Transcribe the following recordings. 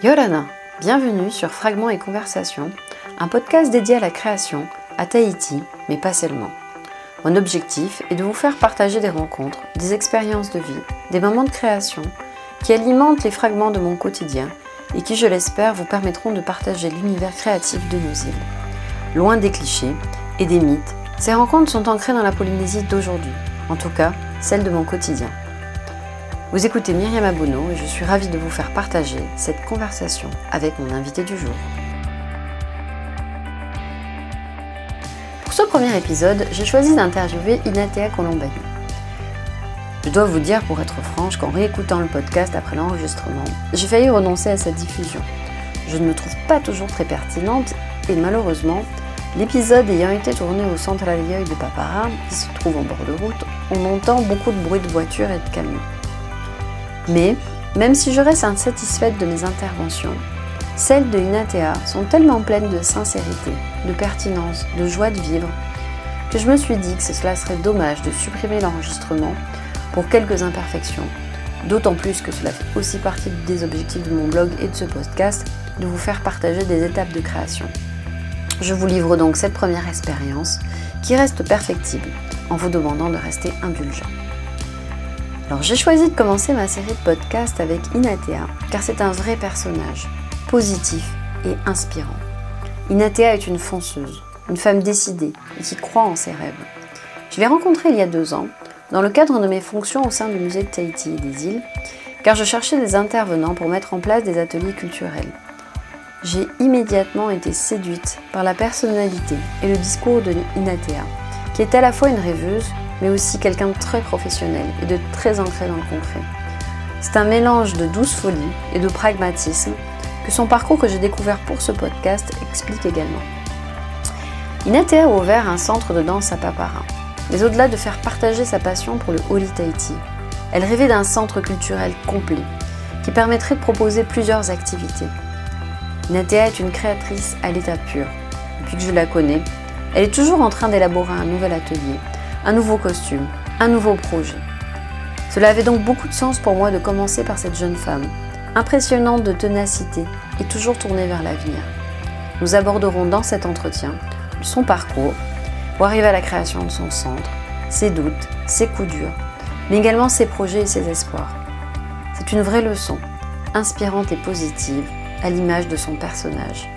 Yolana, bienvenue sur Fragments et Conversations, un podcast dédié à la création, à Tahiti, mais pas seulement. Mon objectif est de vous faire partager des rencontres, des expériences de vie, des moments de création qui alimentent les fragments de mon quotidien et qui, je l'espère, vous permettront de partager l'univers créatif de nos îles. Loin des clichés et des mythes, ces rencontres sont ancrées dans la Polynésie d'aujourd'hui, en tout cas celle de mon quotidien. Vous écoutez Myriam Abono et je suis ravie de vous faire partager cette conversation avec mon invité du jour. Pour ce premier épisode, j'ai choisi d'interviewer Inatea Colombani. Je dois vous dire, pour être franche, qu'en réécoutant le podcast après l'enregistrement, j'ai failli renoncer à sa diffusion. Je ne me trouve pas toujours très pertinente et malheureusement, l'épisode ayant été tourné au centre à de Papara, qui se trouve en bord de route, on entend beaucoup de bruit de voitures et de camions. Mais, même si je reste insatisfaite de mes interventions, celles de Inatea sont tellement pleines de sincérité, de pertinence, de joie de vivre, que je me suis dit que cela serait dommage de supprimer l'enregistrement pour quelques imperfections. D'autant plus que cela fait aussi partie des objectifs de mon blog et de ce podcast, de vous faire partager des étapes de création. Je vous livre donc cette première expérience qui reste perfectible en vous demandant de rester indulgent. Alors j'ai choisi de commencer ma série de podcasts avec Inatea car c'est un vrai personnage, positif et inspirant. Inatea est une fonceuse, une femme décidée et qui croit en ses rêves. Je l'ai rencontrée il y a deux ans dans le cadre de mes fonctions au sein du musée de Tahiti et des îles car je cherchais des intervenants pour mettre en place des ateliers culturels. J'ai immédiatement été séduite par la personnalité et le discours de Inatea, qui est à la fois une rêveuse mais aussi quelqu'un de très professionnel et de très ancré dans le concret. C'est un mélange de douce folie et de pragmatisme que son parcours que j'ai découvert pour ce podcast explique également. Inatea a ouvert un centre de danse à Papara, mais au-delà de faire partager sa passion pour le Holy Tahiti, elle rêvait d'un centre culturel complet qui permettrait de proposer plusieurs activités. Inatea est une créatrice à l'état pur. Depuis que je la connais, elle est toujours en train d'élaborer un nouvel atelier un nouveau costume, un nouveau projet. Cela avait donc beaucoup de sens pour moi de commencer par cette jeune femme, impressionnante de ténacité et toujours tournée vers l'avenir. Nous aborderons dans cet entretien son parcours pour arriver à la création de son centre, ses doutes, ses coups durs, mais également ses projets et ses espoirs. C'est une vraie leçon, inspirante et positive, à l'image de son personnage.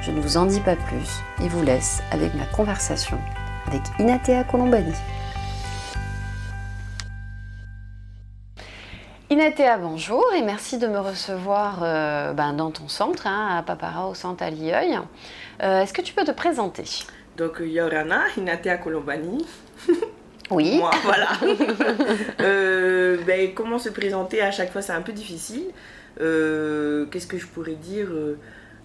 Je ne vous en dis pas plus et vous laisse avec ma conversation avec Inatea Colombani. Inatea, bonjour et merci de me recevoir euh, ben, dans ton centre, hein, à Papara, au centre à Lioeil. Euh, est-ce que tu peux te présenter? Donc, Yorana, Inatea Colombani. Oui. Moi, voilà. Euh, ben, comment se présenter? À chaque fois, c'est un peu difficile. Qu'est-ce que je pourrais dire?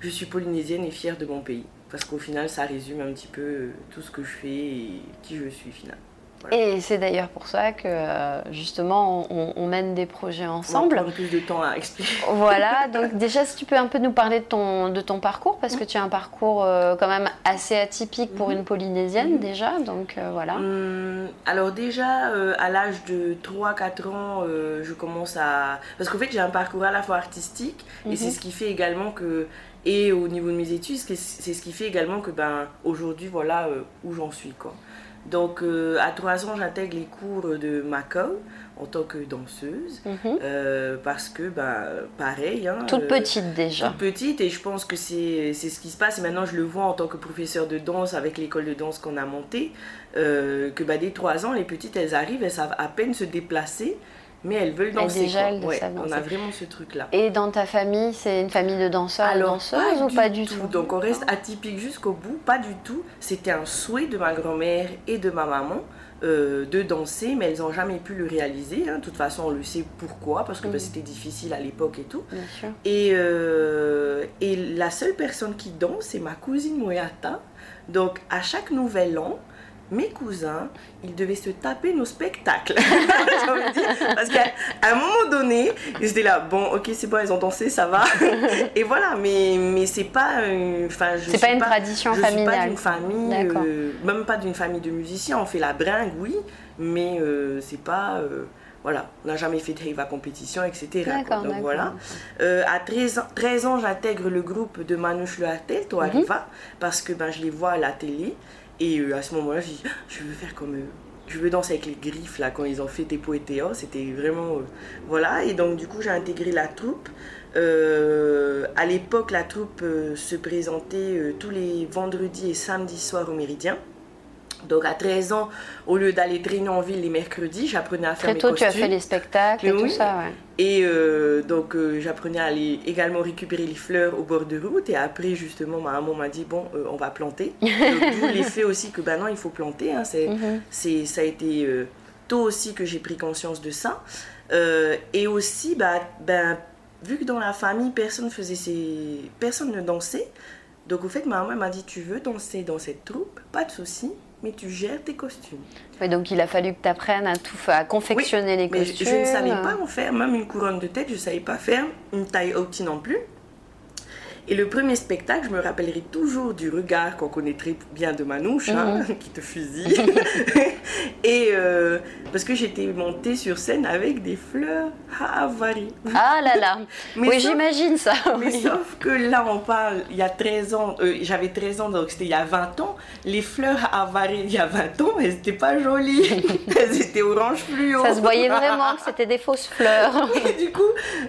Je suis polynésienne et fière de mon pays parce qu'au final, ça résume un petit peu euh, tout ce que je fais et qui je suis finalement. Et c'est d'ailleurs pour ça que euh, justement on, mène des projets ensemble. On plus de temps à expliquer. Voilà, donc déjà si tu peux un peu nous parler de ton, de ton parcours, parce que tu as un parcours euh, quand même assez atypique pour mhm. une Polynésienne mhm. déjà, donc voilà. Hum, alors déjà à l'âge de 3-4 ans, je commence à... Parce qu'en fait j'ai un parcours à la fois artistique et c'est mhm. ce qui fait également que et au niveau de mes études, c'est ce qui fait également que ben, aujourd'hui, voilà euh, où j'en suis. Quoi. Donc, euh, à 3 ans, j'intègre les cours de Macao en tant que danseuse. Mhm. Euh, parce que, ben, pareil. Hein, toute petite déjà. Toute petite, et je pense que c'est ce qui se passe. Et maintenant, je le vois en tant que professeur de danse avec l'école de danse qu'on a montée. que ben, dès 3 ans, les petites, elles arrivent, elles savent à peine se déplacer mais elles veulent danser. déjà, on a vraiment ce truc-là. Et dans ta famille, c'est une famille de danseurs et danseuses ou pas du tout, Donc on reste atypique jusqu'au bout, pas du tout. C'était un souhait de ma grand-mère et de ma maman. Euh, de danser, mais elles n'ont jamais pu le réaliser. Hein. De toute façon, on le sait pourquoi, parce que bah, mm. c'était difficile à l'époque et tout. Et, euh, et la seule personne qui danse, c'est ma cousine Moyata. Donc, à chaque nouvel an, mes cousins, ils devaient se taper nos spectacles. parce qu'à un moment donné, ils étaient là, bon, ok, c'est bon, ils ont dansé, ça va. Et voilà, mais, mais c'est pas. Enfin, je c'est pas une tradition familiale. Je suis pas d'une famille, euh, même pas d'une famille de musiciens. On fait la bringue, oui, mais euh, c'est pas. Euh, voilà, on n'a jamais fait de Heiva compétition, etc. Donc voilà. Euh, à 13 ans, 13 ans, j'intègre le groupe de Manouche Le Hartel, Toi. Arriva, parce que ben, je les vois à la télé. Et euh, à ce moment-là, je dis, Ah, je veux faire comme eux. Je veux danser avec les griffes, là, quand ils ont fait Tepo et Théo. C'était vraiment... euh, voilà, et donc du coup, j'ai intégré la troupe. Euh, à l'époque, la troupe euh, se présentait tous les vendredis et samedis soirs au Méridien. Donc à 13 ans, au lieu d'aller traîner en ville les mercredis, j'apprenais à faire Très mes tôt, tu as fait les spectacles et tout ça, ouais. Et euh, donc euh, j'apprenais à aller également récupérer les fleurs au bord de route. Et après, justement, ma maman m'a dit, bon, euh, on va planter. D'où l'effet aussi que, ben non, il faut planter. hein. c'est, Mhm. c'est, ça a été tôt aussi que j'ai pris conscience de ça. Et aussi, bah, ben, vu que dans la famille, personne faisait ses... personne ne dansait. Donc au fait, ma maman m'a dit, tu veux danser dans cette troupe? Pas de souci, mais tu gères tes costumes. Ouais, donc il a fallu que tu apprennes à tout à confectionner les Mais je, costumes. je ne savais pas en faire, même une couronne de tête, je ne savais pas faire, une taille haute non plus. Et le premier spectacle, je me rappellerai toujours du regard qu'on connaît très bien de Manouche, hein, qui te fusille. Et euh, parce que j'étais montée sur scène avec des fleurs à avaries. Ah là là. Mais oui, j'imagine ça. Mais sauf que là, on parle, il y a 13 ans, euh, j'avais 13 ans, donc c'était il y a 20 ans. Les fleurs avarées il y a 20 ans, elles n'étaient pas jolies. elles étaient orange fluo. Ça se voyait vraiment que c'était des fausses fleurs. Et du coup,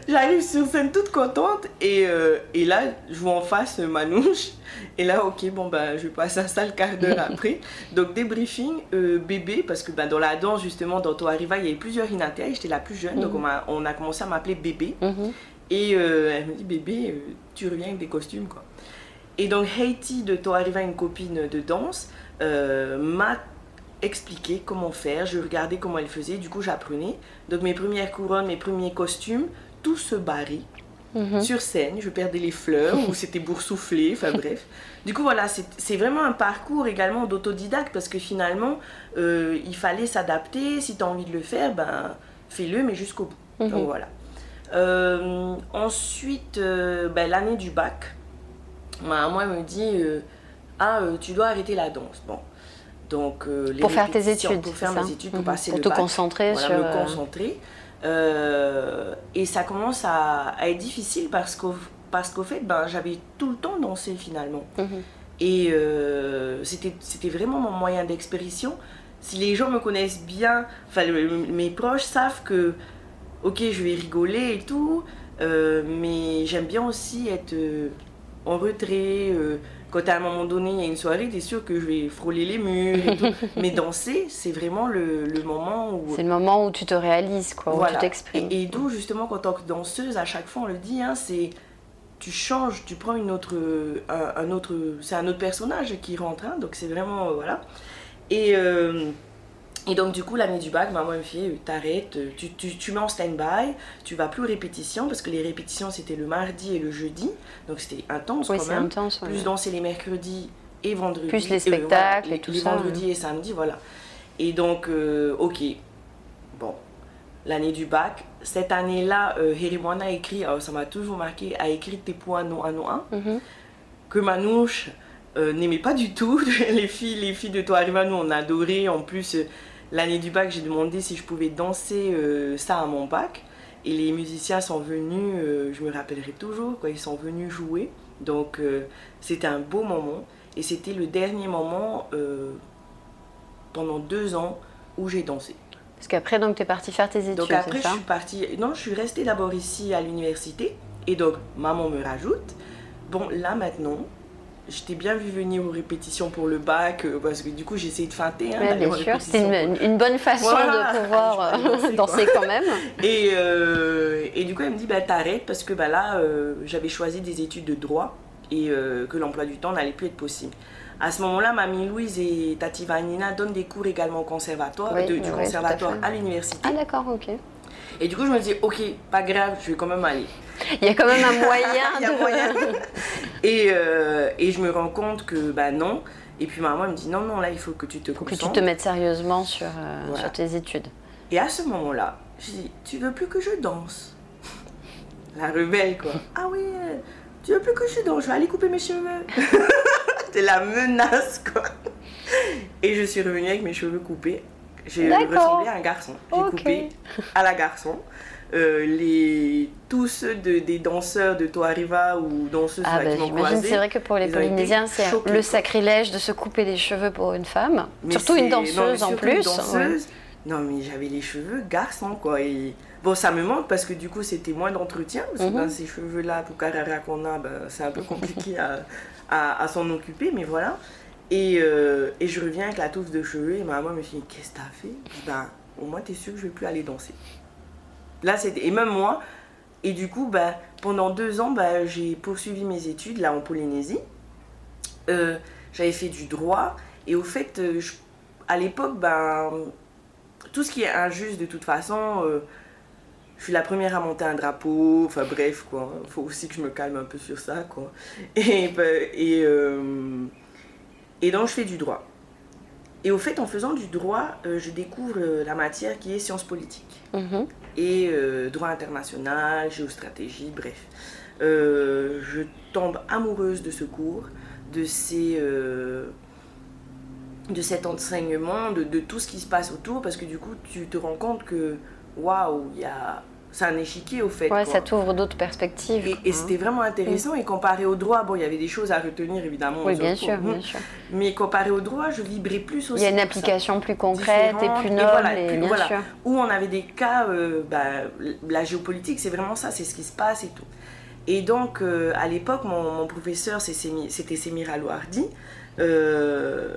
j'arrive sur scène toute contente et, euh, et là, je vois en face euh, Manouche. Et là, ok, bon, bah, je passe à ça le quart d'heure après. Donc, débriefing, euh, bébé, parce que bah, dans la danse, justement, dans Toi Arriva, il y avait plusieurs Inatea j'étais la plus jeune. Donc, on, m'a- on a commencé à m'appeler bébé. Mhm. Et euh, elle me dit, bébé, tu reviens avec des costumes, quoi. Et donc, Haiti de Toi Arriva, une copine de danse, euh, m'a expliqué comment faire. Je regardais comment elle faisait, du coup, j'apprenais. Donc, mes premières couronnes, mes premiers costumes, tout se barrait Mhm. sur scène. Je perdais les fleurs ou c'était boursouflé, enfin bref. Du coup, voilà, c'est vraiment un parcours également d'autodidacte parce que finalement, euh, il fallait s'adapter. Si tu as envie de le faire, ben, fais-le, mais jusqu'au bout. Mhm. Donc voilà. Euh, ensuite, euh, ben, l'année du bac, ma maman elle me dit Ah, tu dois arrêter la danse. Bon. Donc, les Pour faire tes études. Pour faire mes études, pour Mhm. passer Pour le te bac. concentrer Voilà, sur. me concentrer. Euh, et ça commence à, à être difficile parce qu'au parce qu'au fait, ben, j'avais tout le temps dansé finalement. Mhm. Et euh, c'était vraiment mon moyen d'expression. Si les gens me connaissent bien, enfin mes proches savent que, ok, je vais rigoler et tout, euh, mais j'aime bien aussi être euh, en retrait. Quand à un moment donné, il y a une soirée, t'es sûr que je vais frôler les murs et tout. mais danser, c'est vraiment le, le moment où... C'est le moment où tu te réalises, quoi, où Voilà. tu t'exprimes. Et, et d'où justement quand tant que danseuse, à chaque fois on le dit, hein, c'est tu changes, tu prends une autre, un, un autre, c'est un autre personnage qui rentre, hein, donc c'est vraiment euh, voilà. Et euh, et donc du coup l'année du bac, maman me fait, euh, t'arrêtes, euh, tu, tu, tu mets en stand-by, tu vas plus aux répétitions parce que les répétitions c'était le mardi et le jeudi, donc c'était intense Oui, quand c'est même. intense. ouais. Plus danser les mercredis et vendredis. Plus les euh, spectacles les, et tout les ça, vendredis et samedis, voilà. Et donc, euh, ok. Bon, l'année du bac. Cette année-là, euh, Herimwana a écrit, ça m'a toujours marqué, a écrit Tes points non à non un, Mhm. que Manouche euh, n'aimait pas du tout. les filles, les filles de Toi Arriva, nous on a adoré. En plus, l'année du bac, j'ai demandé si je pouvais danser euh, ça à mon bac. Et les musiciens sont venus, euh, je me rappellerai toujours, quoi, ils sont venus jouer. Donc euh, c'était un beau moment. Et c'était le dernier moment pendant deux ans où j'ai dansé. Parce qu'après, tu es parti faire tes études, Donc après, je ça suis partie. Non, je suis restée d'abord ici à l'université. Et donc, maman me rajoute. Bon, là maintenant, je t'ai bien vu venir aux répétitions pour le bac, euh, parce que du coup, j'ai essayé de feinter. hein, Ouais, bien sûr, répétitions une, une bonne façon Voilà. de pouvoir euh, danser, danser quand même. Et, euh, et du coup, elle me dit bah, t'arrêtes parce que bah, là, euh, j'avais choisi des études de droit et euh, que l'emploi du temps n'allait plus être possible. À ce moment-là, Mamie Louise et Tati Vanina donnent des cours également au conservatoire, Oui, de- oui, du oui, tout à conservatoire à, l'université. Ah d'accord, ok. Et du coup, je me dis, ok, pas grave, je vais quand même aller. Il y a quand même un moyen Il y a de... moyen. et, euh, et je me rends compte que bah non. Et puis maman elle me dit, non, non, là, il faut que tu te Faut que tu te mettes sérieusement sur, euh, Voilà. sur tes études. Et à ce moment-là, je dis, tu veux plus que je danse? La rebelle, quoi. ah oui, tu veux plus que je danse Je vais aller couper mes cheveux. C'était la menace, quoi. Et je suis revenue avec mes cheveux coupés. J'ai D'accord. ressemblé à un garçon. J'ai coupé à la garçon. Euh, les, tous ceux de- des danseurs de Toariva ou danseuses Ah bah, qui m'ont c'est vrai que pour les Polynésiens, c'est le sacrilège de se couper les cheveux pour une femme. Mais Surtout une non, danseuse en une plus. Non, mais j'avais les cheveux garçons, quoi. Et... Bon, ça me manque parce que du coup, c'était moins d'entretien. Parce que ben, ces cheveux-là, pour Carrera qu'on a, ben, c'est un peu compliqué à, à- à s'en occuper, mais voilà. Et, euh, et je reviens avec la touffe de cheveux et ma maman me dit Qu'est-ce que t'as fait? Ben, au moins, t'es sûr que je vais plus aller danser. Là, c'était. Et même moi. Et du coup, ben, pendant deux ans, ben, j'ai poursuivi mes études là en Polynésie. Euh, J'avais fait du droit. Et au fait, euh, à l'époque, ben, tout ce qui est injuste de toute façon, je suis la première à monter un drapeau. Enfin bref, quoi. Il faut aussi que je me calme un peu sur ça, quoi. Et, ben, et, et donc, je fais du droit. Et au fait, en faisant du droit, euh, je découvre euh, la matière qui est sciences politiques Mhm. et euh, droit international, géostratégie, bref. Je tombe amoureuse de ce cours, de, ces, de cet enseignement, de, de tout ce qui se passe autour, parce que du coup, tu te rends compte que, waouh, il y a... c'est un échiquier au fait. Ouais, quoi. ça t'ouvre d'autres perspectives. Et, et hein. c'était vraiment intéressant. Et comparé au droit, bon, il y avait des choses à retenir évidemment. Oui, bien sûr, bien sûr. Mais comparé au droit, je vibrais plus aussi. Il y a une ça application plus concrète et plus et noble, voilà, et plus- bien voilà. sûr. où on avait des cas, euh, bah, la géopolitique, c'est vraiment ça, c'est ce qui se passe et tout. Et donc, euh, à l'époque, mon, mon professeur, c'était Semir Alouardi. Euh,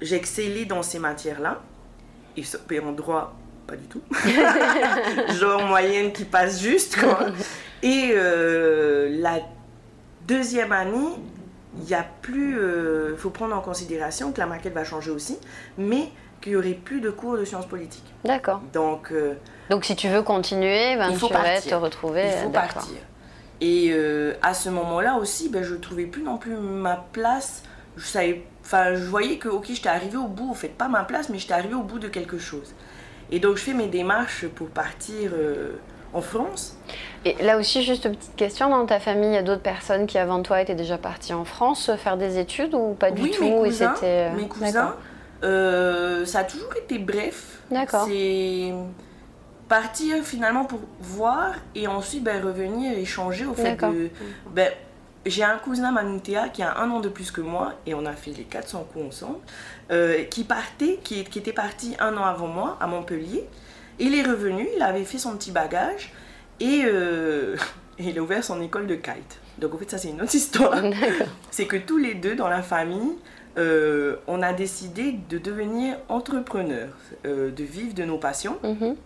J'excellais dans ces matières-là. Et en droit, pas du tout. Genre moyenne qui passe juste, quoi. Et euh, la deuxième année, il y a plus. Il faut prendre en considération que la maquette va changer aussi, mais qu'il y aurait plus de cours de sciences politiques. D'accord. Donc, euh, Donc si tu veux continuer, ben, Il faut tu vas te retrouver. il faut euh, partir. Et euh, à ce moment-là aussi, ben, je trouvais plus non plus ma place. Je savais, enfin, je voyais que ok, j'étais arrivée au bout, en fait, pas ma place, mais j'étais arrivée au bout de quelque chose. Et donc, je fais mes démarches pour partir euh, en France. Et là aussi, juste une petite question, dans ta famille, il y a d'autres personnes qui avant toi étaient déjà parties en France euh, faire des études ou pas du oui, tout mes cousins, euh, mes cousins, euh, ça a toujours été bref. D'accord. C'est partir finalement pour voir et ensuite ben, revenir échanger au fait de. Ben, j'ai un cousin Manoutea qui a un an de plus que moi et on a fait les 400 coups ensemble, euh, qui partait, qui, qui était parti un an avant moi à Montpellier. Il est revenu, il avait fait son petit bagage et, euh, il a ouvert son école de kite. Donc en fait ça c'est une autre histoire. C'est que tous les deux dans la famille, euh, on a décidé de devenir entrepreneurs, de vivre de nos passions. Mhm.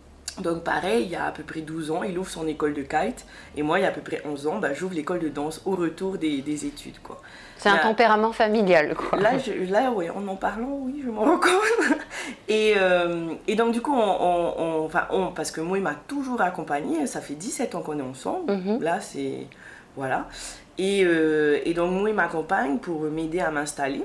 Donc pareil, il y a à peu près 12 ans, il ouvre son école de kite. Et moi, il y a à peu près 11 ans, bah, j'ouvre l'école de danse au retour des, des études. Quoi. C'est un tempérament familial, quoi. Là, je, là ouais, en en parlant, oui, je m'en rends compte. Et, euh, et donc du coup, on, on- on- enfin, on, parce que moi, il m'a toujours accompagné. Ça fait 17 ans qu'on est ensemble. Mhm. Là, c'est... Voilà. Et, euh, et donc, moi, il m'accompagne pour m'aider à m'installer.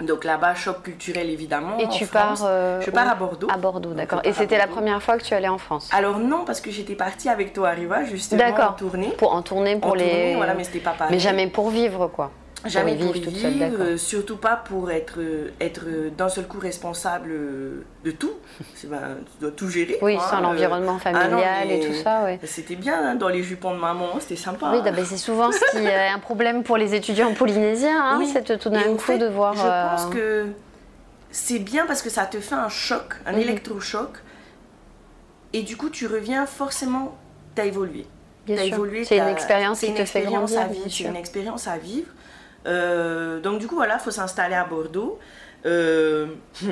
Donc là-bas, choc culturel, évidemment. Et en tu France. pars euh, Je pars à Bordeaux. À Bordeaux, d'accord. Et c'était la première fois que tu allais en France Alors non, parce que j'étais partie avec toi, Arriva, justement, en tournée. Pour en tourner pour en les. tournée, voilà, mais c'était pas pareil. Mais jamais pour vivre, quoi. Jamais pour vivre toute seule, euh, surtout pas pour être, euh, être euh, d'un seul coup responsable euh, de tout. Ben, tu dois tout gérer. Oui, quoi, sans hein, l'environnement ah non, familial et tout ça, ouais. euh, C'était bien hein, dans les jupons de maman, c'était sympa. Oui, bah, bah, c'est souvent ce qui est un problème pour les étudiants polynésiens, hein, Oui. c'est tout d'un coup fait, de voir. Je euh, pense que c'est bien parce que ça te fait un choc, un Mhm. électrochoc. Et du coup, tu reviens forcément, tu as évolué. bien T'as sûr. évolué, C'est une t'as- expérience qui une te fait grandir, C'est une expérience à vivre. Euh, donc du coup, voilà, il faut s'installer à Bordeaux. Euh,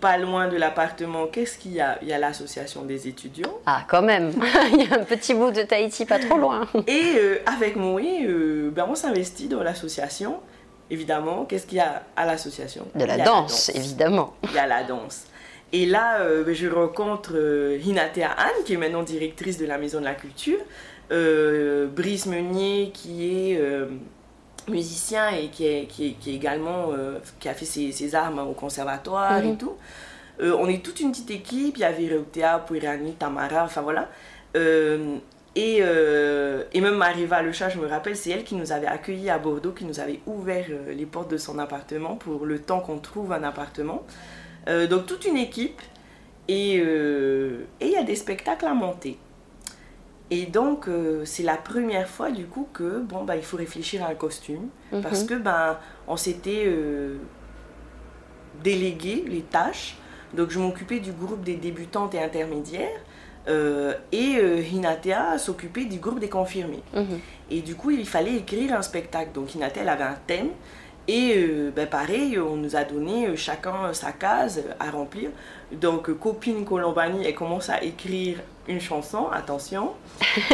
pas loin de l'appartement, qu'est-ce qu'il y a? Il y a l'association des étudiants. Ah, quand même Il y a un petit bout de Tahiti pas trop loin. Et euh, avec Moé, ben, on s'investit dans l'association. Évidemment, qu'est-ce qu'il y a à l'association? De la danse, évidemment. il y a la danse. Et là, euh, ben, je rencontre euh, Hinatea Anne, qui est maintenant directrice de la Maison de la Culture, euh, Brice Meunier, qui est musicien et qui, est, qui, est- qui est également euh, qui a fait ses, ses armes au conservatoire et Mhm. tout. Euh, on est toute une petite équipe. Il y avait Reutea, Pouirani, Tamara, enfin voilà. Euh, et, et même Mariva Le Chat, je me rappelle, c'est elle qui nous avait accueillis à Bordeaux, qui nous avait ouvert les portes de son appartement pour le temps qu'on trouve un appartement. Donc toute une équipe et et il y a des spectacles à monter. Et donc euh, c'est la première fois du coup que bon bah il faut réfléchir à un costume Mhm. parce que ben on s'était euh, délégué les tâches. Donc je m'occupais du groupe des débutantes et intermédiaires euh, et Hinatea s'occupait du groupe des confirmés. Mhm. Et du coup, il fallait écrire un spectacle. Donc, Inatel elle avait un thème. Et euh, ben, pareil, on nous a donné euh, chacun sa case à remplir. Donc, copine Colombani, elle commence à écrire une chanson, attention.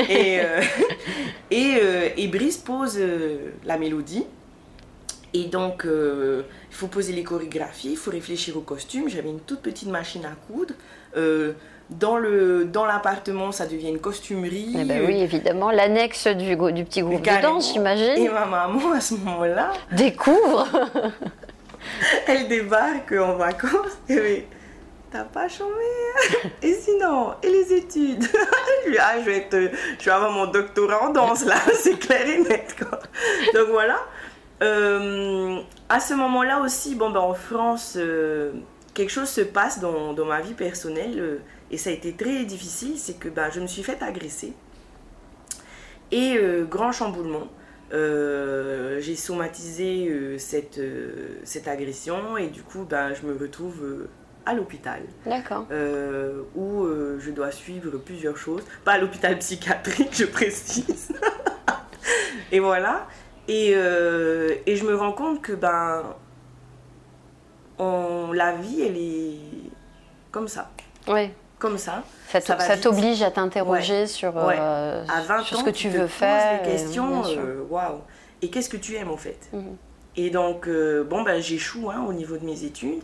et, euh, et, euh, et Brice pose euh, la mélodie. Et donc, il faut poser les chorégraphies, il faut réfléchir au costume. J'avais une toute petite machine à coudre. Dans le dans l'appartement, ça devient une costumerie. Eh ben oui, évidemment, l'annexe du, du petit groupe de danse, Et j'imagine, ma maman, à ce moment-là, découvre. elle débarque en vacances. Et t'as pas chômé hein Et sinon, et les études Je ah, je vais, être, je vais avoir mon doctorat en danse là, c'est clair et net. Quoi. Donc voilà. Euh, à ce moment-là aussi, bon, ben, en France, euh, quelque chose se passe dans, ma vie personnelle euh, et ça a été très difficile. C'est que ben, je me suis fait agresser. Et grand chamboulement. J'ai somatisé cette, cette agression et du coup ben, je me retrouve à l'hôpital D'accord. euh, où euh, je dois suivre plusieurs choses. Pas à l'hôpital psychiatrique, je précise. et voilà. Et, euh, et je me rends compte que ben, on, la vie, elle est comme ça. Oui. Comme ça. Ça t'oblige à t'interroger sur, Ouais. À 20 sur ans, ce que tu veux poses faire. des questions. Waouh. Et qu'est-ce que tu aimes en fait? Mhm. Et donc, bon, ben, j'échoue hein, au niveau de mes études.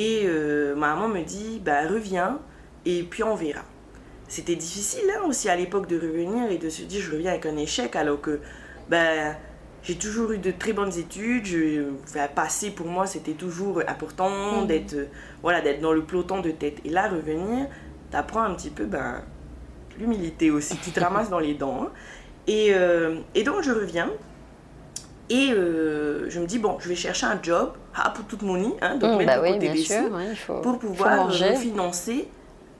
Et euh, ma maman me dit, ben, reviens et puis on verra. C'était difficile hein, aussi à l'époque de revenir et de se dire, je reviens avec un échec alors que ben, j'ai toujours eu de très bonnes études. Je, enfin, passer pour moi, c'était toujours important Mhm. d'être euh, voilà, d'être dans le peloton de tête. Et là, revenir, t'apprends un petit peu ben, l'humilité aussi. Tu te ramasses dans les dents. hein. Et, euh, et donc, je reviens. Et euh, je me dis, bon, je vais chercher un job, ah, pour toute mon nid, hein, donc Mm, mettre bah de oui, côté bien des sûr. sous, ouais, il faut, pour pouvoir manger. financer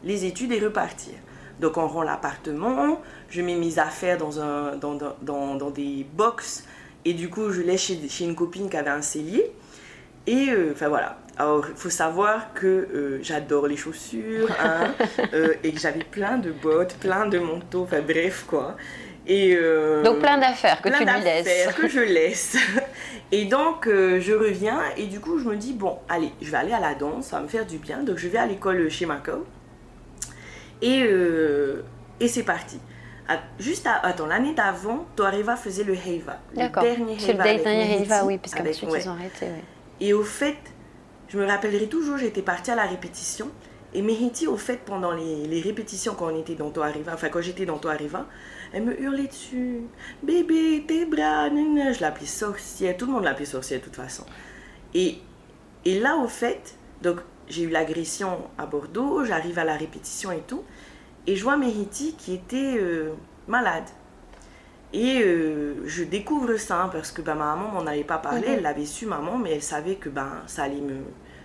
les études et repartir. Donc on rend l'appartement, je mets mes affaires dans, un, dans, dans, dans, dans des box et du coup je laisse chez, chez une copine qui avait un cellier. Et euh, enfin voilà. Alors il faut savoir que euh, j'adore les chaussures hein, euh, et que j'avais plein de bottes, plein de manteaux, enfin bref quoi. Et, euh, Donc plein d'affaires que plein tu lui laisses. que je laisse. Et donc, euh, je reviens et du coup, je me dis, bon, allez, je vais aller à la danse, ça va me faire du bien. Donc, je vais à l'école chez Macao. Et, euh, et c'est parti. À- juste à- attends, l'année d'avant, Toareva faisait le Heiva. Le dernier C'est le Heiva avec dernier Heiva, oui, parce qu'ensuite ouais. ils ont arrêté. ouais. Et au fait, je me rappellerai toujours, j'étais partie à la répétition. Et Mehiti, au fait, pendant les, les répétitions, quand on était dans Toariva, enfin quand j'étais dans Toariva, elle me hurlait dessus. Bébé, tes bras, nanana. Je l'appelais sorcière. Tout le monde l'appelait sorcière de toute façon. Et, et là, au fait, donc j'ai eu l'agression à Bordeaux, j'arrive à la répétition et tout. Et je vois Mehiti qui était euh, malade. Et euh, je découvre ça hein, parce que ben, ma maman m'en avait pas parlé, Mhm. elle l'avait su, maman, mais elle savait que ben, ça allait me,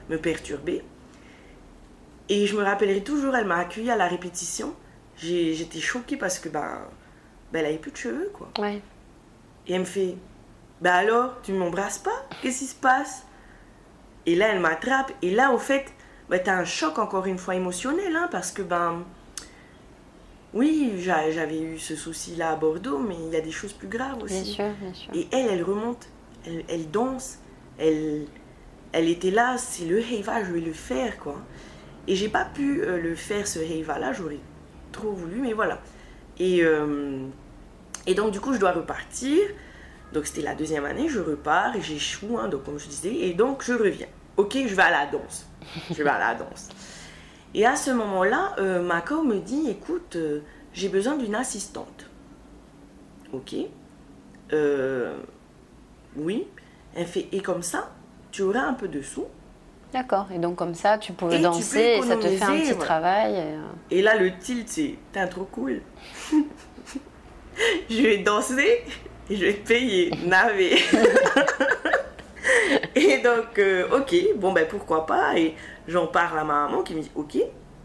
me perturber. Et je me rappellerai toujours, elle m'a accueillie à la répétition. J'étais choquée parce que ben, ben, elle avait plus de cheveux, quoi. Ouais. Et elle me fait Ben alors, tu m'embrasses pas? Qu'est-ce qui se passe Et là, elle m'attrape. Et là, au fait, ben, t'as un choc encore une fois émotionnel, hein, parce que ben. Oui, j'a- j'avais eu ce souci-là à Bordeaux, mais il y a des choses plus graves aussi. Bien sûr, bien sûr. Et elle, elle remonte, elle, elle danse, elle, elle était là, c'est le Heiva, je vais le faire, quoi. Et j'ai pas pu euh, le faire, ce Heiva-là, j'aurais trop voulu, mais voilà. Et, euh, et donc, du coup, je dois repartir. Donc, c'était la deuxième année, je repars et j'échoue, hein, donc, comme je disais, et donc, je reviens. Ok, je vais à la danse. Je vais à la danse. Et à ce moment-là, euh, Macao me dit, écoute, euh, j'ai besoin d'une assistante. Ok. Euh, oui. Elle fait, et comme ça, tu auras un peu de sous. D'accord. Et donc comme ça, tu pouvais Et danser et ça te fait un petit travail. et, euh, Et là, le tilt, c'est, t'es trop cool. je vais danser et je vais te payer. Navet. et donc, euh, ok, bon, ben pourquoi pas. Et j'en parle à ma maman qui me dit, ok,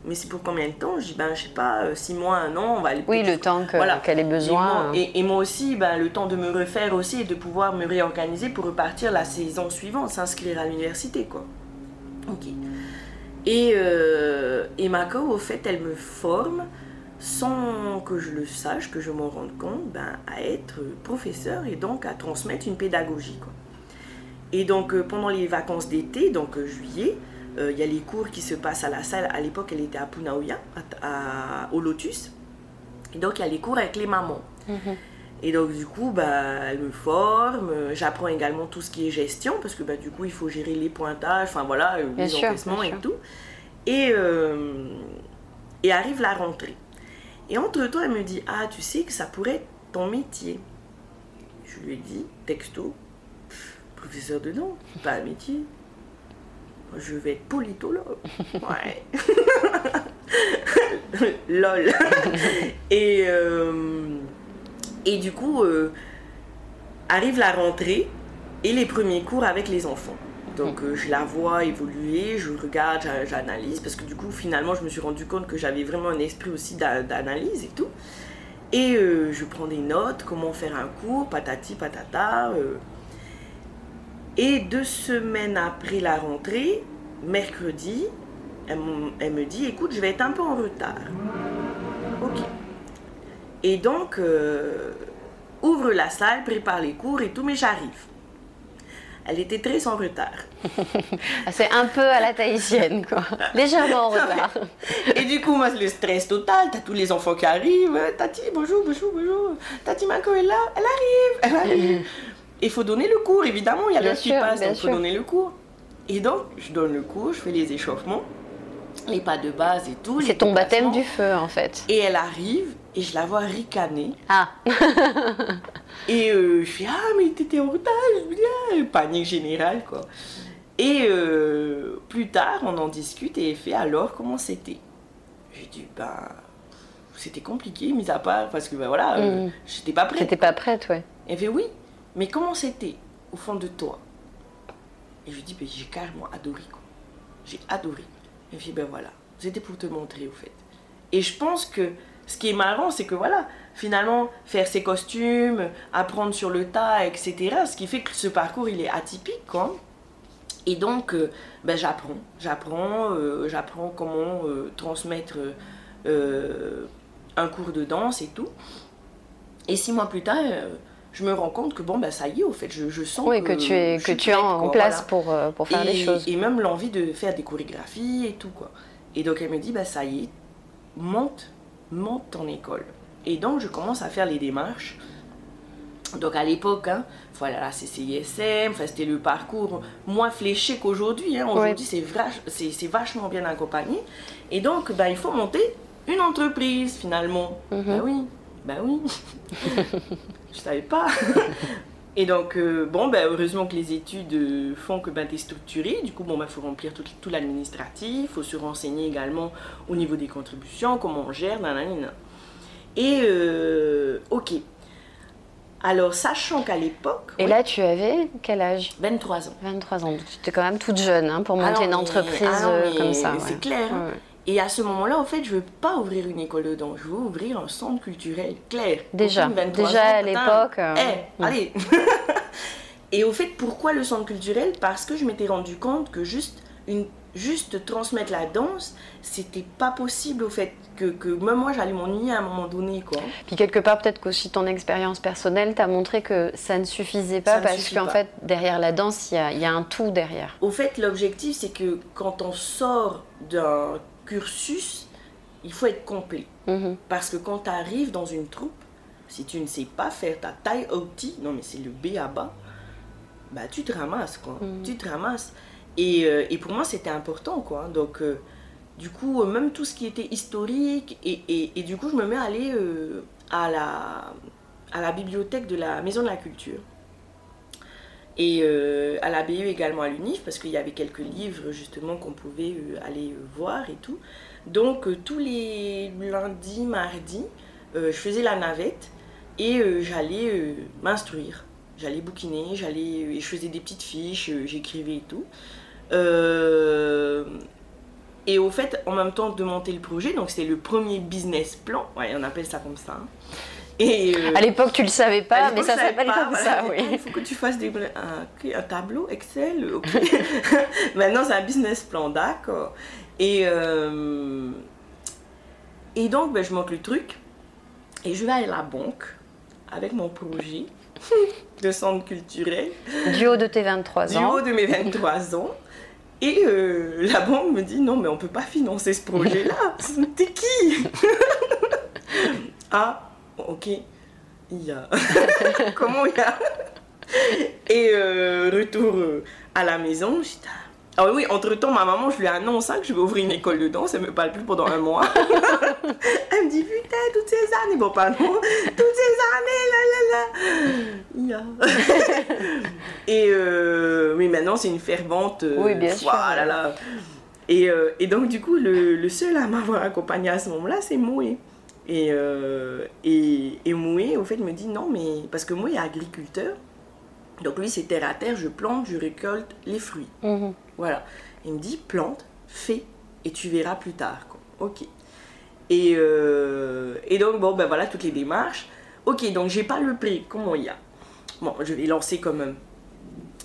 mais c'est pour combien de temps? Je dis, ben, je sais pas, euh, six mois, un an, on va aller. Oui, le temps qu'elle Voilà. ait besoin. Et moi, et- et moi aussi, ben, le temps de me refaire aussi et de pouvoir me réorganiser pour repartir la saison suivante, s'inscrire à l'université, quoi. Ok. Et, euh, et ma co, au fait, elle me forme sans que je le sache, que je m'en rende compte, ben, à être professeur et donc à transmettre une pédagogie, quoi. Et donc, euh, pendant les vacances d'été, donc euh, juillet, euh, il y a les cours qui se passent à la salle. À l'époque, elle était à à- au Lotus. Et donc, il y a les cours avec les mamans. Mhm. Et donc, du coup, bah, elle me forme. J'apprends également tout ce qui est gestion, parce que bah, du coup, il faut gérer les pointages, enfin voilà, les sûr, et sûr. tout. Et, et arrive la rentrée. Et entre-temps, elle me dit Ah, tu sais que ça pourrait être ton métier. Je lui ai dit, texto, professeur de c'est pas un métier. Je vais être politologue. Ouais. Lol. et, euh, et du coup, euh, arrive la rentrée et les premiers cours avec les enfants. Donc euh, je la vois évoluer, je regarde, j'a- j'analyse, parce que du coup finalement je me suis rendu compte que j'avais vraiment un esprit aussi d'a- d'analyse et tout. Et euh, je prends des notes, comment faire un cours, patati patata. euh. Et deux semaines après la rentrée, mercredi, elle, elle me dit écoute, je vais être un peu en retard. Ok. Et donc, ouvre la salle, prépare les cours et tout, mais j'arrive. Elle était très en retard. C'est un peu à la tahitienne, quoi. Légèrement en retard. Et du coup, moi, le stress total, t'as tous les enfants qui arrivent. Tati, bonjour, bonjour, bonjour. Tati Marco est là, elle arrive, elle arrive. Il faut donner le cours, évidemment, il y a l'heure qui passe, donc il faut donner le cours. Et donc, je donne le cours, je fais les échauffements, les pas de base et tout. C'est ton baptême du feu, en fait. Et elle arrive, et je la vois ricaner. Ah, Et euh, je fais Ah, mais t'étais en retard, je me dis, ah, panique générale, quoi. Et euh, plus tard, on en discute et elle fait Alors, comment c'était? J'ai dit Ben, c'était compliqué, mis à part, parce que ben voilà, euh, Mhm. j'étais pas prête. t'étais pas prête, ouais. Elle fait Oui, mais comment c'était au fond de toi? Et je lui dis ben, J'ai carrément adoré, quoi. J'ai adoré. Elle fait Ben voilà, c'était pour te montrer, au fait. Et je pense que ce qui est marrant, c'est que voilà, finalement, faire ses costumes, apprendre sur le tas, etc., ce qui fait que ce parcours, il est atypique, quoi. Et donc, euh, ben, j'apprends, j'apprends, euh, j'apprends comment euh, transmettre un cours de danse et tout. Et six mois plus tard, je me rends compte que bon, ben, ça y est, au fait, je, je sens Oui, que tu es, que tu es en quoi, place voilà. pour, euh, pour faire et, les choses. et même l'envie de faire des chorégraphies et tout, quoi. Et donc, elle me dit, bah, ça y est, monte, monte ton école. Et donc, je commence à faire les démarches. Donc, à l'époque, hein, voilà, la CCISM, c'était le parcours moins fléché qu'aujourd'hui. hein. Aujourd'hui, c'est c'est c'est vachement bien accompagné. Et donc, bah, il faut monter une entreprise, finalement. Mhm. Bah oui, bah oui. je savais pas. Et donc, euh, bon, ben, heureusement que les études euh, font que ben, tu es structuré. Du coup, bon, il faut remplir tout, tout l'administratif, il faut se renseigner également au niveau des contributions, comment on gère, nanana. Et, euh, ok. Alors, sachant qu'à l'époque, Et oui, là, tu avais quel âge? 23 ans. 23 ans. Donc, tu étais quand même toute jeune hein, pour monter Ah non, une mais- entreprise ah non, mais comme ça. C'est ouais. clair. hein. Ouais. Et à ce moment-là, en fait, je veux pas ouvrir une école de danse, je veux ouvrir un centre culturel, clair. Déjà, Aucune 23 déjà ans, à l'époque, euh, Eh, mm. allez Et au fait, pourquoi le centre culturel? Parce que je m'étais rendu compte que juste, une, juste transmettre la danse, c'était pas possible au fait. Que, que même moi, j'allais m'ennuyer à un moment donné, quoi. Puis quelque part, peut-être qu'aussi ton expérience personnelle t'a montré que ça ne suffisait pas Ça ne parce qu'en fait, derrière la danse, il y a, y a un tout derrière. Au fait, l'objectif, c'est que quand on sort d'un cursus, il faut être complet. Mhm. Parce que quand tu arrives dans une troupe, si tu ne sais pas faire ta taille OT, non mais c'est le B à bas, bah tu te ramasses quoi. Mhm. Tu te ramasses. Et, euh, et pour moi c'était important quoi. Donc euh, du coup, euh, même tout ce qui était historique, et, et- et du coup je me mets à aller euh, à, la, à la bibliothèque de la Maison de la Culture. Et euh, à la BE également à l'UNIF, parce qu'il y avait quelques livres justement qu'on pouvait euh, aller euh, voir et tout. Donc tous les lundis, mardis, je faisais la navette et j'allais m'instruire. J'allais bouquiner, j'allais, je faisais des petites fiches, j'écrivais et tout. Et au fait, en même temps de monter le projet, donc c'était le premier business plan, ouais, on appelle ça comme ça. Hein. Et euh, à l'époque, tu le savais pas, mais ça s'appelle comme ça, oui. Il faut que tu fasses des, un, tableau Excel. Maintenant, c'est un business plan, d'accord. Et, euh, et donc, ben, je monte le truc et je vais à la banque avec mon projet de centre culturel. Du haut de tes 23 ans. Du haut de mes 23 ans. Et euh, la banque me dit non, mais on peut pas financer ce projet-là. T'es qui? Ah, ok. Il y a. Comment il y a? Et euh, retour euh, à la maison, j'étais ah oui, entre-temps, ma maman, je lui annonce hein, que je vais ouvrir une école de danse, elle me parle plus pendant un mois. elle me dit, putain, toutes ces années, bon, pardon, toutes ces années, là, là, là. et euh, oui, maintenant, c'est une fervente. Euh, oui, bien sûr. Là, Et, euh, et, donc, du coup, le, seul à m'avoir accompagné à ce moment-là, c'est Moué. Et, et, et Moué, au fait, me dit, non, mais parce que Moué est agriculteur. Donc lui, c'est terre à terre, je plante, je récolte les fruits. Mhm. Voilà. Il me dit, plante, fais, et tu verras plus tard. Ok. Et, euh, et, donc, bon, ben voilà, toutes les démarches. Ok, donc j'ai pas le prix, comment il y a? Bon, je vais lancer quand même.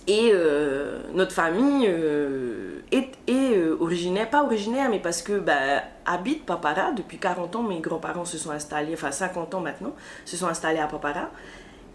Et euh, notre famille euh, est, est originaire, pas originaire, mais parce que ben, habite Papara. Depuis 40 ans, mes grands-parents se sont installés, enfin 50 ans maintenant, se sont installés à Papara.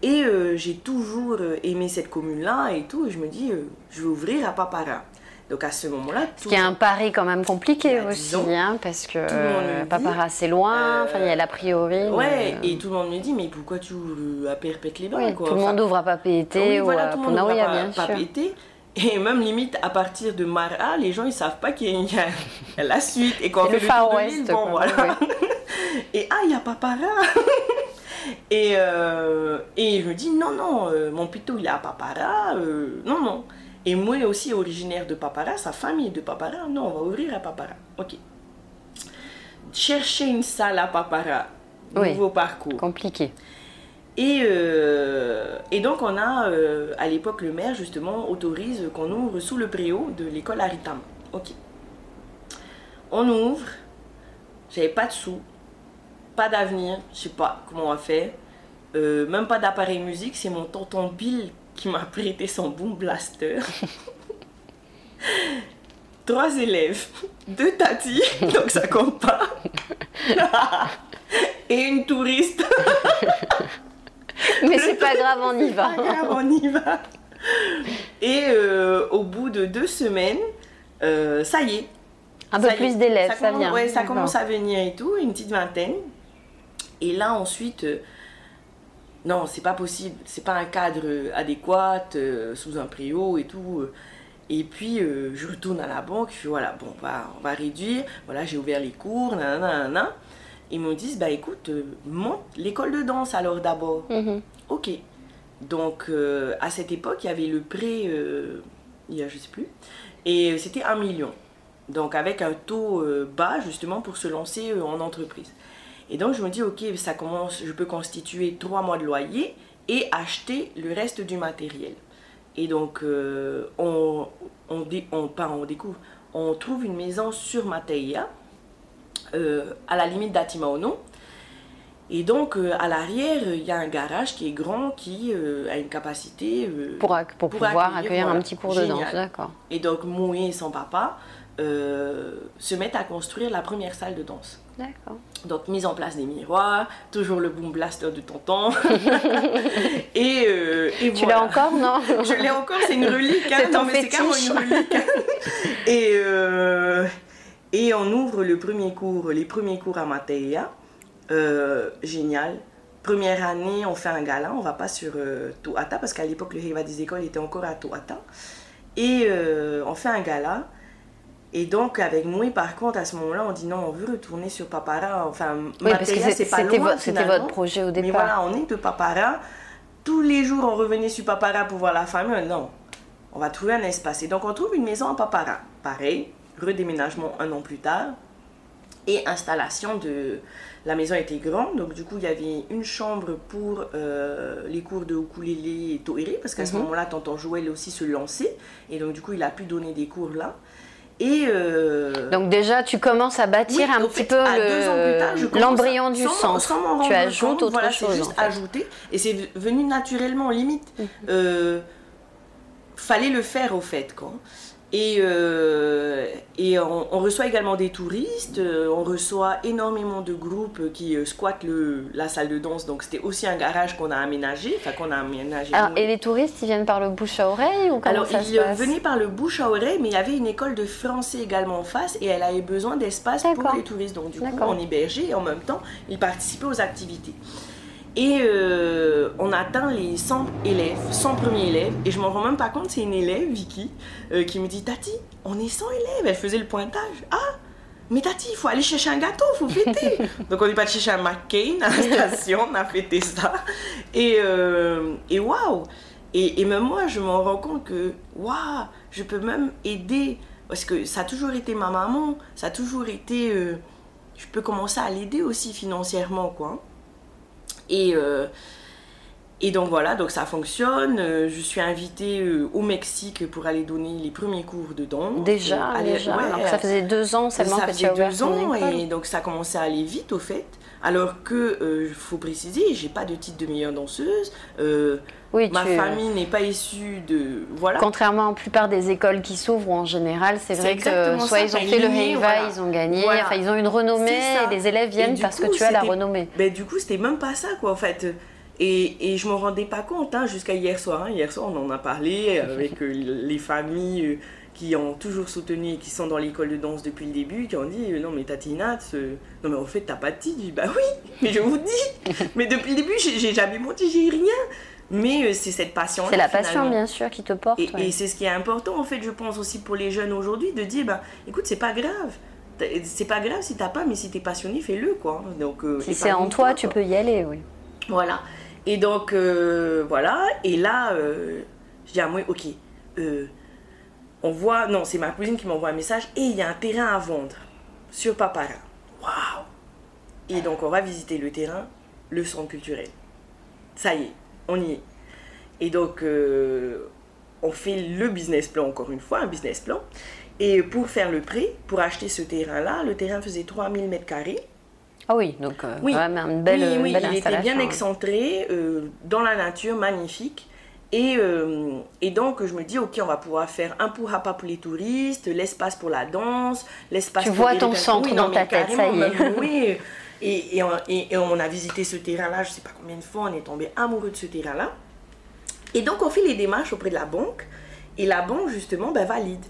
Et j'ai toujours aimé cette commune-là et tout. Et je me dis, je vais ouvrir à Papara. Donc à ce moment-là, ce qui est un pari quand même compliqué aussi, hein, parce que euh, Papara c'est loin, enfin il y a l'a priori. Ouais, et tout le monde me dit mais pourquoi tu ouvres à Perpète les bains Tout le monde ouvre à Papété ou à Punaouia bien sûr. Et même limite à partir de Mara, les gens ils savent pas qu'il y, a la suite et qu'on fait le, Far West. Bon, voilà. et ah il y a Papara. et, euh, et je me dis non non, euh, mon pito il est à Papara, non non. Et moi aussi originaire de Papara, sa famille est de Papara. Non, on va ouvrir à Papara. Ok. Chercher une salle à Papara. Nouveau parcours. Compliqué. Et, euh, et donc on a, euh, à l'époque, le maire justement autorise qu'on ouvre sous le préau de l'école Aritam. Ok. On ouvre. J'avais pas de sous, pas d'avenir, je sais pas comment on va faire. Euh, même pas d'appareil musique, c'est mon tonton Bill qui m'a prêté son boom blaster. Trois élèves, deux tatis, donc ça compte pas. Et une touriste. Mais c'est pas grave, on y va. Pas grave, on y va. Et euh, au bout de deux semaines, euh, ça y est. Un peu plus d'élèves, ça, vient. Ouais, ça commence à venir et tout, une petite vingtaine. Et là, ensuite, euh, non, c'est pas possible, c'est pas un cadre adéquat, euh, sous un préau et tout. Euh. Et puis, euh, je retourne à la banque, je fais voilà, bon, on va, on va réduire, voilà, j'ai ouvert les cours, nanana, Ils me disent, bah écoute, monte l'école de danse alors d'abord. Mm-hmm. Ok. Donc, à cette époque, il y avait le prêt, il y a, je sais plus, et c'était un million. Donc, avec un taux bas, justement, pour se lancer en entreprise. Et donc je me dis, ok, ça commence, je peux constituer trois mois de loyer et acheter le reste du matériel. Et donc euh, on, on, on, pas, on découvre, on trouve une maison sur Mateia, euh, à la limite d'Atimaono. Et donc, euh, à l'arrière, il y a un garage qui est grand, qui a une capacité... pour, pour, pouvoir accueillir, un petit cours de danse, d'accord. Et donc, Moué et son papa se mettent à construire la première salle de danse. D'accord. Donc mise en place des miroirs, toujours le boom blaster de tonton. et, euh, et Tu l'as encore, non Je l'ai encore, c'est une relique. Hein. non, mais c'est carrément une relique. et, euh, et on ouvre le premier cours, les premiers cours à Mateia. Euh, génial. Première année, on fait un gala, on va pas sur Toata, parce qu'à l'époque, le Riva des écoles était encore à Toata. Et on fait un gala. Et donc, avec moi, par contre, à ce moment-là, on dit non, on veut retourner sur Papara. Enfin, oui, parce que c'était votre projet au départ. Mais voilà, on est de Papara. Tous les jours, on revenait sur Papara pour voir la famille. Non, on va trouver un espace. Et donc, on trouve une maison à Papara. Pareil, redéménagement un an plus tard. Et installation de... La maison était grande, donc du coup, il y avait une chambre pour euh, les cours de ukulélé et toéré, parce qu'à ce Mhm. moment-là, tonton Joël aussi se lançait. Et donc, du coup, il a pu donner des cours là. Et... euh, Donc déjà, tu commences à bâtir oui, un petit fait, peu le- l'embryon du centre. sans tu ajoutes compte, autre voilà, chose. C'est juste en fait. ajouté. Et c'est venu naturellement, limite. Mhm. Euh, fallait le faire au fait. Quoi. Et, euh, et on, on reçoit également des touristes, euh, on reçoit énormément de groupes qui euh, squattent le, la salle de danse. Donc c'était aussi un garage qu'on a aménagé, enfin qu'on a aménagé. Alors, et les touristes, ils viennent par le bouche à oreille ou comment Alors, ça il se passe venait par le bouche à oreille, mais il y avait une école de français également en face et elle avait besoin d'espace pour les touristes. Donc, du coup, on hébergeait et en même temps, ils participaient aux activités. Et euh, on atteint les 100 élèves, 100 premiers élèves, et je m'en rends même pas compte, c'est une élève, Vicky, euh, qui me dit Tati, on est 100 élèves. Elle faisait le pointage. Ah, mais Tati, il faut aller chercher un gâteau, il faut fêter. Donc on est pas chercher un McCain à la station, on a fêté ça. Et, euh, et waouh et, et même moi, je m'en rends compte que, waouh, je peux même aider, parce que ça a toujours été ma maman, ça a toujours été, euh, je peux commencer à l'aider aussi financièrement, quoi. Et, euh, et donc voilà, donc ça fonctionne. Euh, Je suis invitée euh, au Mexique pour aller donner les premiers cours de danse. Déjà, aller- déjà. ouais, alors que ça faisait deux ans seulement ça que tu faisait as ouvert deux ans et donc ça commençait à aller vite au fait. Alors que, il faut préciser, j'ai pas de titre de meilleure danseuse. euh, Oui, ma tu- famille n'est pas issue de. Voilà. Contrairement à la plupart des écoles qui s'ouvrent, en général, c'est vrai que soit ça, ils ont fait le Heiva, voilà. ils ont gagné, Voilà. enfin ils ont une renommée et les élèves viennent parce que tu as la renommée. Ben, du coup, c'était même pas ça, quoi, en fait. Et, et je m'en rendais pas compte hein, jusqu'à hier soir. hein. Hier soir, on en a parlé avec euh, les familles euh, qui ont toujours soutenu et qui sont dans l'école de danse depuis le début, qui ont dit Non, mais Tatina, non, mais en fait, t'as pas de titre. Je dis Bah oui, mais je vous dis. mais depuis le début, j'ai jamais menti, j'ai rien. Mais euh, c'est cette passion C'est la passion, bien sûr, qui te porte. Et, ouais. et c'est ce qui est important, en fait, je pense aussi pour les jeunes aujourd'hui, de dire, ben, écoute, c'est pas grave. C'est pas grave si t'as pas, mais si t'es passionné, fais-le, quoi. Donc, euh, Si c'est en toi, tu quoi. peux y aller, oui. Voilà. Et donc, euh, voilà. Et là, euh, je dis à moi, ok, euh, on voit, non, c'est ma cousine qui m'envoie un message, et il y a un terrain à vendre sur Papara. Waouh Et donc, on va visiter le terrain, le centre culturel. Ça y est, on y est. Et donc, euh, on fait le business plan, encore une fois, un business plan. Et pour faire le prêt, pour acheter ce terrain-là, le terrain faisait 3000 mètres carrés. Ah oui, donc euh, Oui. vraiment une belle, oui, une oui, belle il était bien excentré, euh, dans la nature, magnifique. Et, euh, et donc, je me dis, ok, on va pouvoir faire un pas pour les touristes, l'espace pour la danse, l'espace Tu pour vois les ton centre Oui, dans ta tête, ça y est. oui. Et, et, on, et- et on a visité ce terrain-là, je sais pas combien de fois, on est tombé amoureux de ce terrain-là. Et donc, on fait les démarches auprès de la banque. Et la banque, justement, ben, valide.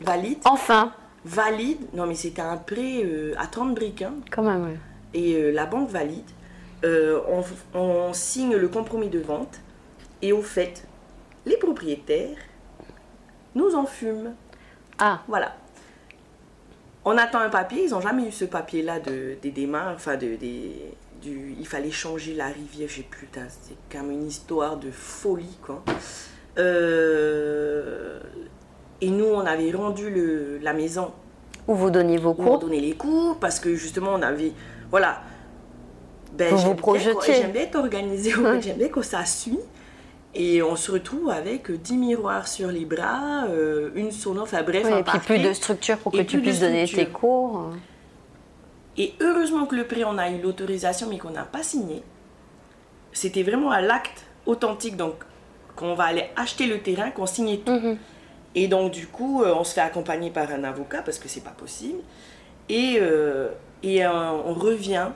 Valide, Enfin, valide. Non, mais c'était un prêt euh, à 30 briques. hein quand même, oui. et euh, la banque valide. On, on signe le compromis de vente et au fait, les propriétaires nous en fument. Ah, Voilà. On attend un papier, ils n'ont jamais eu ce papier-là de, des démarches, enfin de, des, du, il fallait changer la rivière, j'ai plus, c'est comme une histoire de folie quoi. Euh, et nous, on avait rendu le, la maison où vous donniez vos où on cours. donnait les cours parce que justement on avait voilà ben, Vous vous projetiez. j'aime bien être organisé j'aime bien que ça suit et on se retrouve avec 10 miroirs sur les bras euh, une sono enfin bref Oui, un et puis plus de structure pour que tu puisses donner tes cours. et heureusement que le prix on a eu l'autorisation mais qu'on n'a pas signé c'était vraiment à l'acte authentique donc qu'on va aller acheter le terrain qu'on signait tout Mhm. Et donc, du coup, euh, on se fait accompagner par un avocat parce que c'est pas possible. Et, euh, et euh, on revient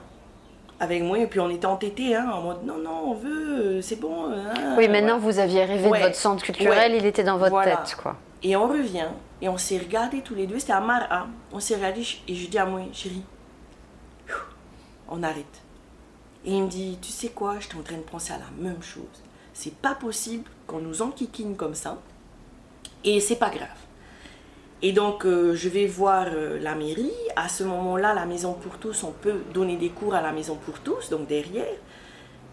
avec moi. Et puis, on était entêtés, hein, en mode non, non, on veut, euh, c'est bon. hein, Oui, maintenant voilà. vous aviez rêvé Ouais. de votre centre culturel, Ouais. il était dans votre Voilà. tête, quoi. Et on revient. Et on s'est regardés tous les deux. C'était à Mara. On s'est regardés et je dis à moi, chérie, on arrête. Et il me dit, tu sais quoi, j'étais en train de penser à la même chose. C'est pas possible qu'on nous enquiquine comme ça. Et c'est pas grave. Et donc, euh, je vais voir euh, la mairie. À ce moment-là, la maison pour tous, on peut donner des cours à la maison pour tous, donc derrière.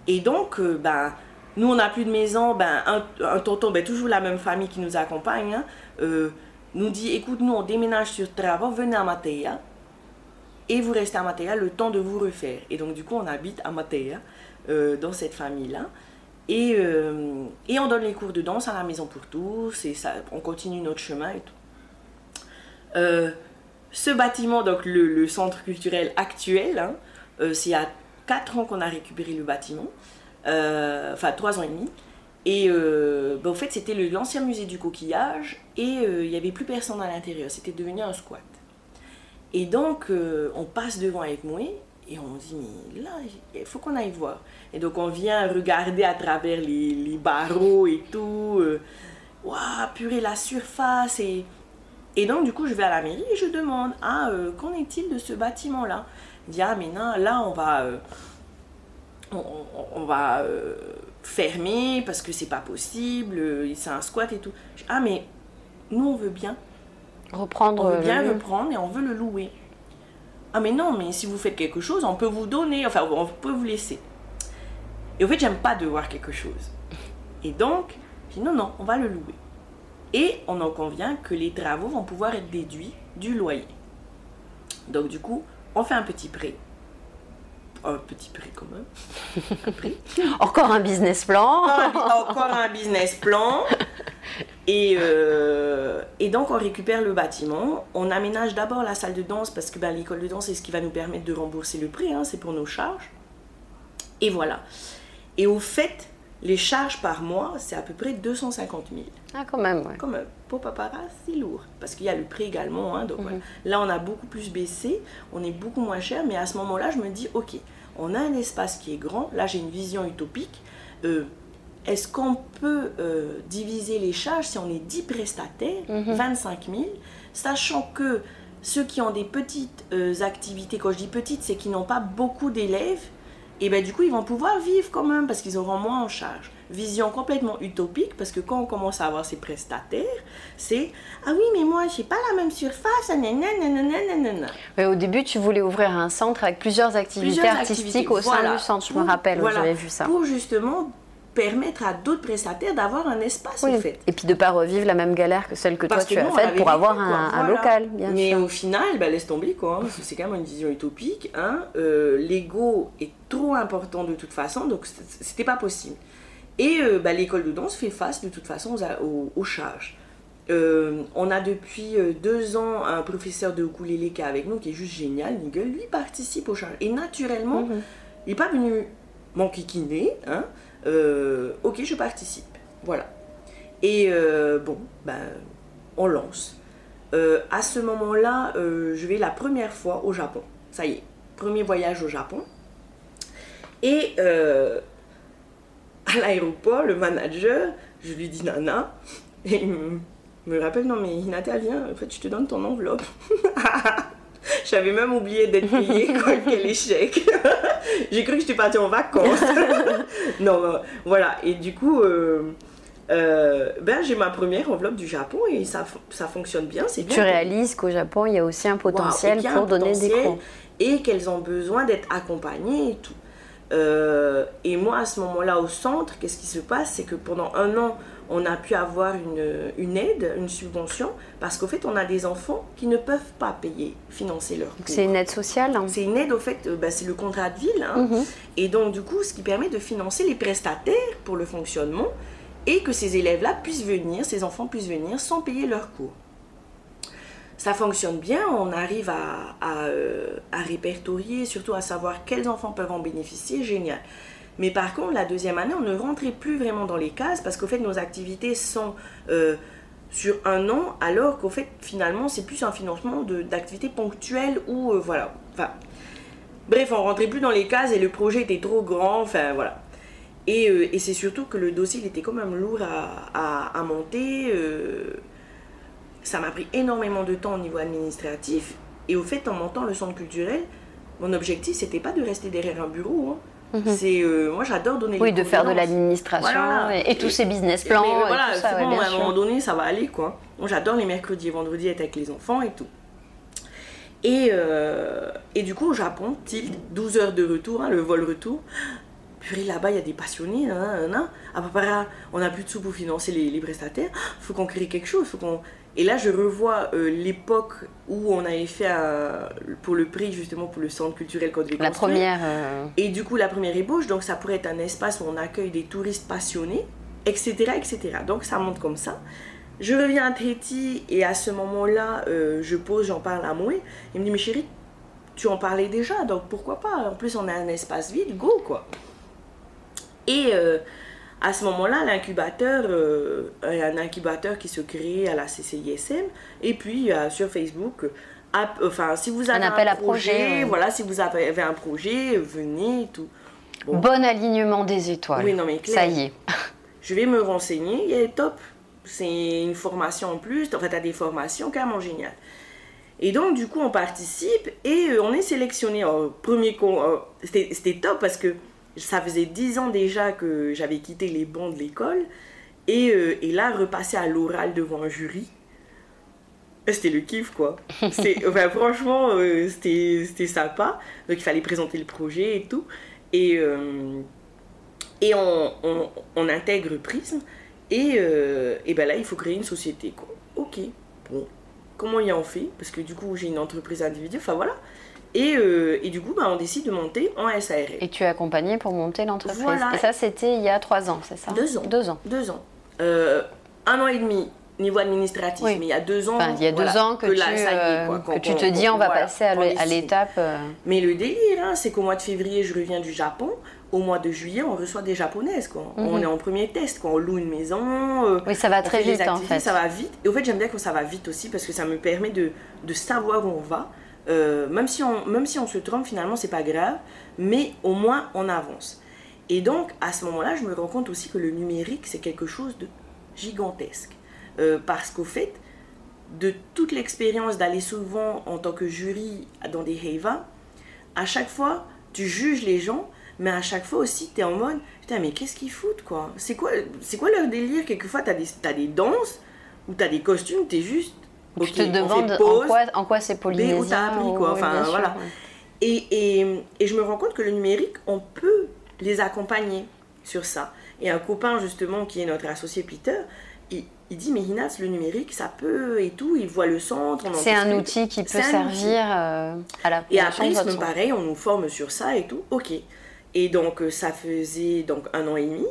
Et donc, euh, ben, nous, on n'a plus de maison. Ben, un, tonton, ben, toujours la même famille qui nous accompagne, hein, nous dit écoute, nous, on déménage sur Trava, venez à Matéa. et vous restez à Matéa le temps de vous refaire. Et donc, du coup, on habite à Matéa, dans cette famille-là. Et, et, on donne les cours de danse à la maison pour tous, et on continue notre chemin et tout. Euh, ce bâtiment, donc le, centre culturel actuel, hein, c'est il y a 4 ans qu'on a récupéré le bâtiment, enfin 3 ans et demi. Et ben, au fait, c'était l'ancien musée du coquillage, et il n'y avait plus personne à l'intérieur, c'était devenu un squat. Et donc, on passe devant avec moi, et on dit, mais là, il faut qu'on aille voir. Et donc, on vient regarder à travers les, barreaux et tout. Euh, waouh, purée, la surface. Et, et donc, du coup, je vais à la mairie et je demande, ah, euh, qu'en est-il de ce bâtiment-là? Il dit, ah, mais non, là, on va, euh, on, va fermer parce que c'est pas possible, c'est un squat et tout. ah, mais nous, on veut bien. Reprendre. On veut bien reprendre et on veut le louer. Ah mais non, mais si vous faites quelque chose, on peut vous donner, enfin on peut vous laisser. Et au fait, j'aime pas devoir quelque chose. Et donc, je dis non, non, on va le louer. Et on en convient que les travaux vont pouvoir être déduits du loyer. Donc du coup, on fait un petit prêt. Un petit prêt quand même. Encore un business plan. Encore un business plan. Et, euh, et, donc, on récupère le bâtiment. On aménage d'abord la salle de danse parce que ben, l'école de danse, c'est ce qui va nous permettre de rembourser le prêt. Hein, c'est pour nos charges. Et voilà. Et au fait, les charges par mois, c'est à peu près 250 000. Ah, quand même, ouais. Quand même. Pour papa, c'est lourd. Parce qu'il y a le prêt également. Hein, donc mhm. Là, on a beaucoup plus baissé. On est beaucoup moins cher. Mais à ce moment-là, je me dis, OK, on a un espace qui est grand. Là, j'ai une vision utopique. Euh, est-ce qu'on peut euh, diviser les charges si on est 10 prestataires, 25 mhm. 000, sachant que ceux qui ont des petites euh, activités, quand je dis petites, c'est qu'ils n'ont pas beaucoup d'élèves, et bien du coup ils vont pouvoir vivre quand même parce qu'ils auront moins en charge. Vision complètement utopique parce que quand on commence à avoir ces prestataires, c'est ah oui mais moi j'ai pas la même surface, Mais au début tu voulais ouvrir un centre avec plusieurs activités artistiques au sein du centre, je me rappelle, j'avais vu ça. Pour justement permettre à d'autres prestataires d'avoir un espace en fait. Et puis de ne pas revivre la même galère que celle que toi tu as faite pour avoir un, local, bien Mais au final, bah, laisse tomber quoi, hein, c'est quand même une vision utopique. Hein. Euh, l'ego est trop important de toute façon, donc c'était pas possible. Et euh, bah, l'école de danse fait face de toute façon aux, charges. Euh, on a depuis deux ans un professeur de ukulélé qui est avec nous, qui est juste génial, Nigel. Lui participe aux charges. Et naturellement, mhm. il n'est pas venu m'enquiquiner, hein, ok, je participe. Voilà. Et euh, bon, ben, on lance. Euh, à ce moment-là, je vais la première fois au Japon. Ça y est, premier voyage au Japon. Et à l'aéroport, le manager, je lui dis Nana, et il me, rappelle Non, mais Hinata, viens, en fait, je te donne ton enveloppe. J'avais même oublié d'être payée, quoi, quel échec. J'ai cru que j'étais partie en vacances. non, euh, voilà. Et du coup, euh, euh, ben, j'ai ma première enveloppe du Japon et ça, ça fonctionne bien. C'est Tu réalises qu'au Japon, il y a aussi un potentiel pour donner des cours. Et qu'elles ont besoin d'être accompagnées et tout. et moi, à ce moment-là, au centre, qu'est-ce qui se passe? C'est que pendant un an, on a pu avoir une, aide, une subvention, parce qu'au fait, on a des enfants qui ne peuvent pas payer, financer leur cours. C'est une aide sociale hein. C'est une aide, au fait, bah, c'est le contrat de ville. Hein. Mhm. Et donc, du coup, ce qui permet de financer les prestataires pour le fonctionnement et que ces élèves-là puissent venir, ces enfants puissent venir sans payer leur cours. Ça fonctionne bien, on arrive à, à, euh, à répertorier, surtout à savoir quels enfants peuvent en bénéficier, génial. Mais par contre, la deuxième année, on ne rentrait plus vraiment dans les cases parce qu'au fait, nos activités sont euh, sur un an, alors qu'au fait, finalement, c'est plus un financement d'activités ponctuelles ou euh, voilà. Enfin, bref, on rentrait plus dans les cases et le projet était trop grand. Enfin, voilà. Et, euh, et c'est surtout que le dossier, était quand même lourd à, à, monter. ça m'a pris énormément de temps au niveau administratif. Et au fait, en montant le centre culturel, mon objectif, c'était pas de rester derrière un bureau. Hein. Mhm. C'est euh, moi j'adore donner oui de faire de l'administration et, tous ces business plans voilà à un moment donné ça va aller quoi. Moi j'adore les mercredis et vendredis être avec les enfants et tout. Et, euh, et du coup au Japon tilt 12 heures de retour hein, le vol retour purée, là-bas, il y a des passionnés, hein, hein, hein. à on n'a plus de sous pour financer les, les prestataires, faut qu'on crée quelque chose, faut qu'on... Et là, je revois euh, l'époque où on avait fait pour le prix, justement, pour le centre culturel qu'on devait La première... Euh, et du coup, la première ébauche, donc ça pourrait être un espace où on accueille des touristes passionnés, etc., etc. Donc ça monte comme ça. Je reviens à Tahiti et à ce moment-là, euh, je pose, j'en parle à Moué. Il me dit, mais chérie, tu en parlais déjà, donc pourquoi pas? En plus, on a un espace vide, go, quoi. Et euh, à ce moment-là, l'incubateur, euh, un incubateur qui se crée à la CCISM, et puis euh, sur Facebook, enfin, si vous avez un, appel projet, voilà, si vous avez un projet, venez, tout. Bon. alignement des étoiles. Oui, non mais Ça y est. je vais me renseigner, top. C'est une formation en plus, en fait, tu as des formations carrément géniales. Et donc, du coup, on participe et on est sélectionné. premier c'était top parce que ça faisait dix ans déjà que j'avais quitté les bancs de l'école. Et, euh, et, là, repasser à l'oral devant un jury, c'était le kiff, quoi. Enfin, franchement, euh, c'était sympa. Donc, il fallait présenter le projet et tout. Et, euh, et on, on, on, intègre Prism. Et, et ben là, il faut créer une société, quoi. Ok, bon. Comment y en fait? Parce que du coup, j'ai une entreprise individuelle. Enfin, voilà. Et, euh, et, du coup, bah, on décide de monter en SARL. Et tu es accompagné pour monter l'entreprise. Et ça, c'était il y a trois ans, c'est ça Deux ans. Deux ans. Deux ans. Euh, un an et demi niveau administratif, mais il y a deux ans. Enfin, il y a deux ans que, tu, euh, que tu te dis on va passer à l'étape. Mais le délire, hein, c'est qu'au mois de février, je reviens du Japon. Au mois de juillet, on reçoit des japonaises. Quoi. On mhm. est en premier test, on loue une maison. oui, ça va très vite en fait. Ça va vite. Et au fait, j'aime bien quand ça va vite aussi parce que ça me permet de, de savoir où on va. Euh, même, si on, même si on se trompe, finalement, c'est pas grave, mais au moins on avance. Et donc, à ce moment-là, je me rends compte aussi que le numérique, c'est quelque chose de gigantesque. Euh, parce qu'au fait, de toute l'expérience d'aller souvent en tant que jury dans des Heiva, à chaque fois, tu juges les gens, mais à chaque fois aussi, tu es en mode, putain, mais qu'est-ce qu'ils foutent, quoi? C'est quoi, quoi leur délire? Quelquefois, tu as, as, des danses, ou tu as des costumes, tu es juste tu te demandes en quoi, en quoi c'est polynésien. Où t'as appris, quoi. Enfin, voilà. Et, et, et, je me rends compte que le numérique, on peut les accompagner sur ça. Et un copain, justement, qui est notre associé Peter, il, il dit, mais Hinas, le numérique, ça peut et tout, il voit le centre. C'est un outil qui peut servir euh, à la Et après, c'est pareil, on nous forme sur ça et tout, ok. Et donc, euh, ça faisait donc un an et demi.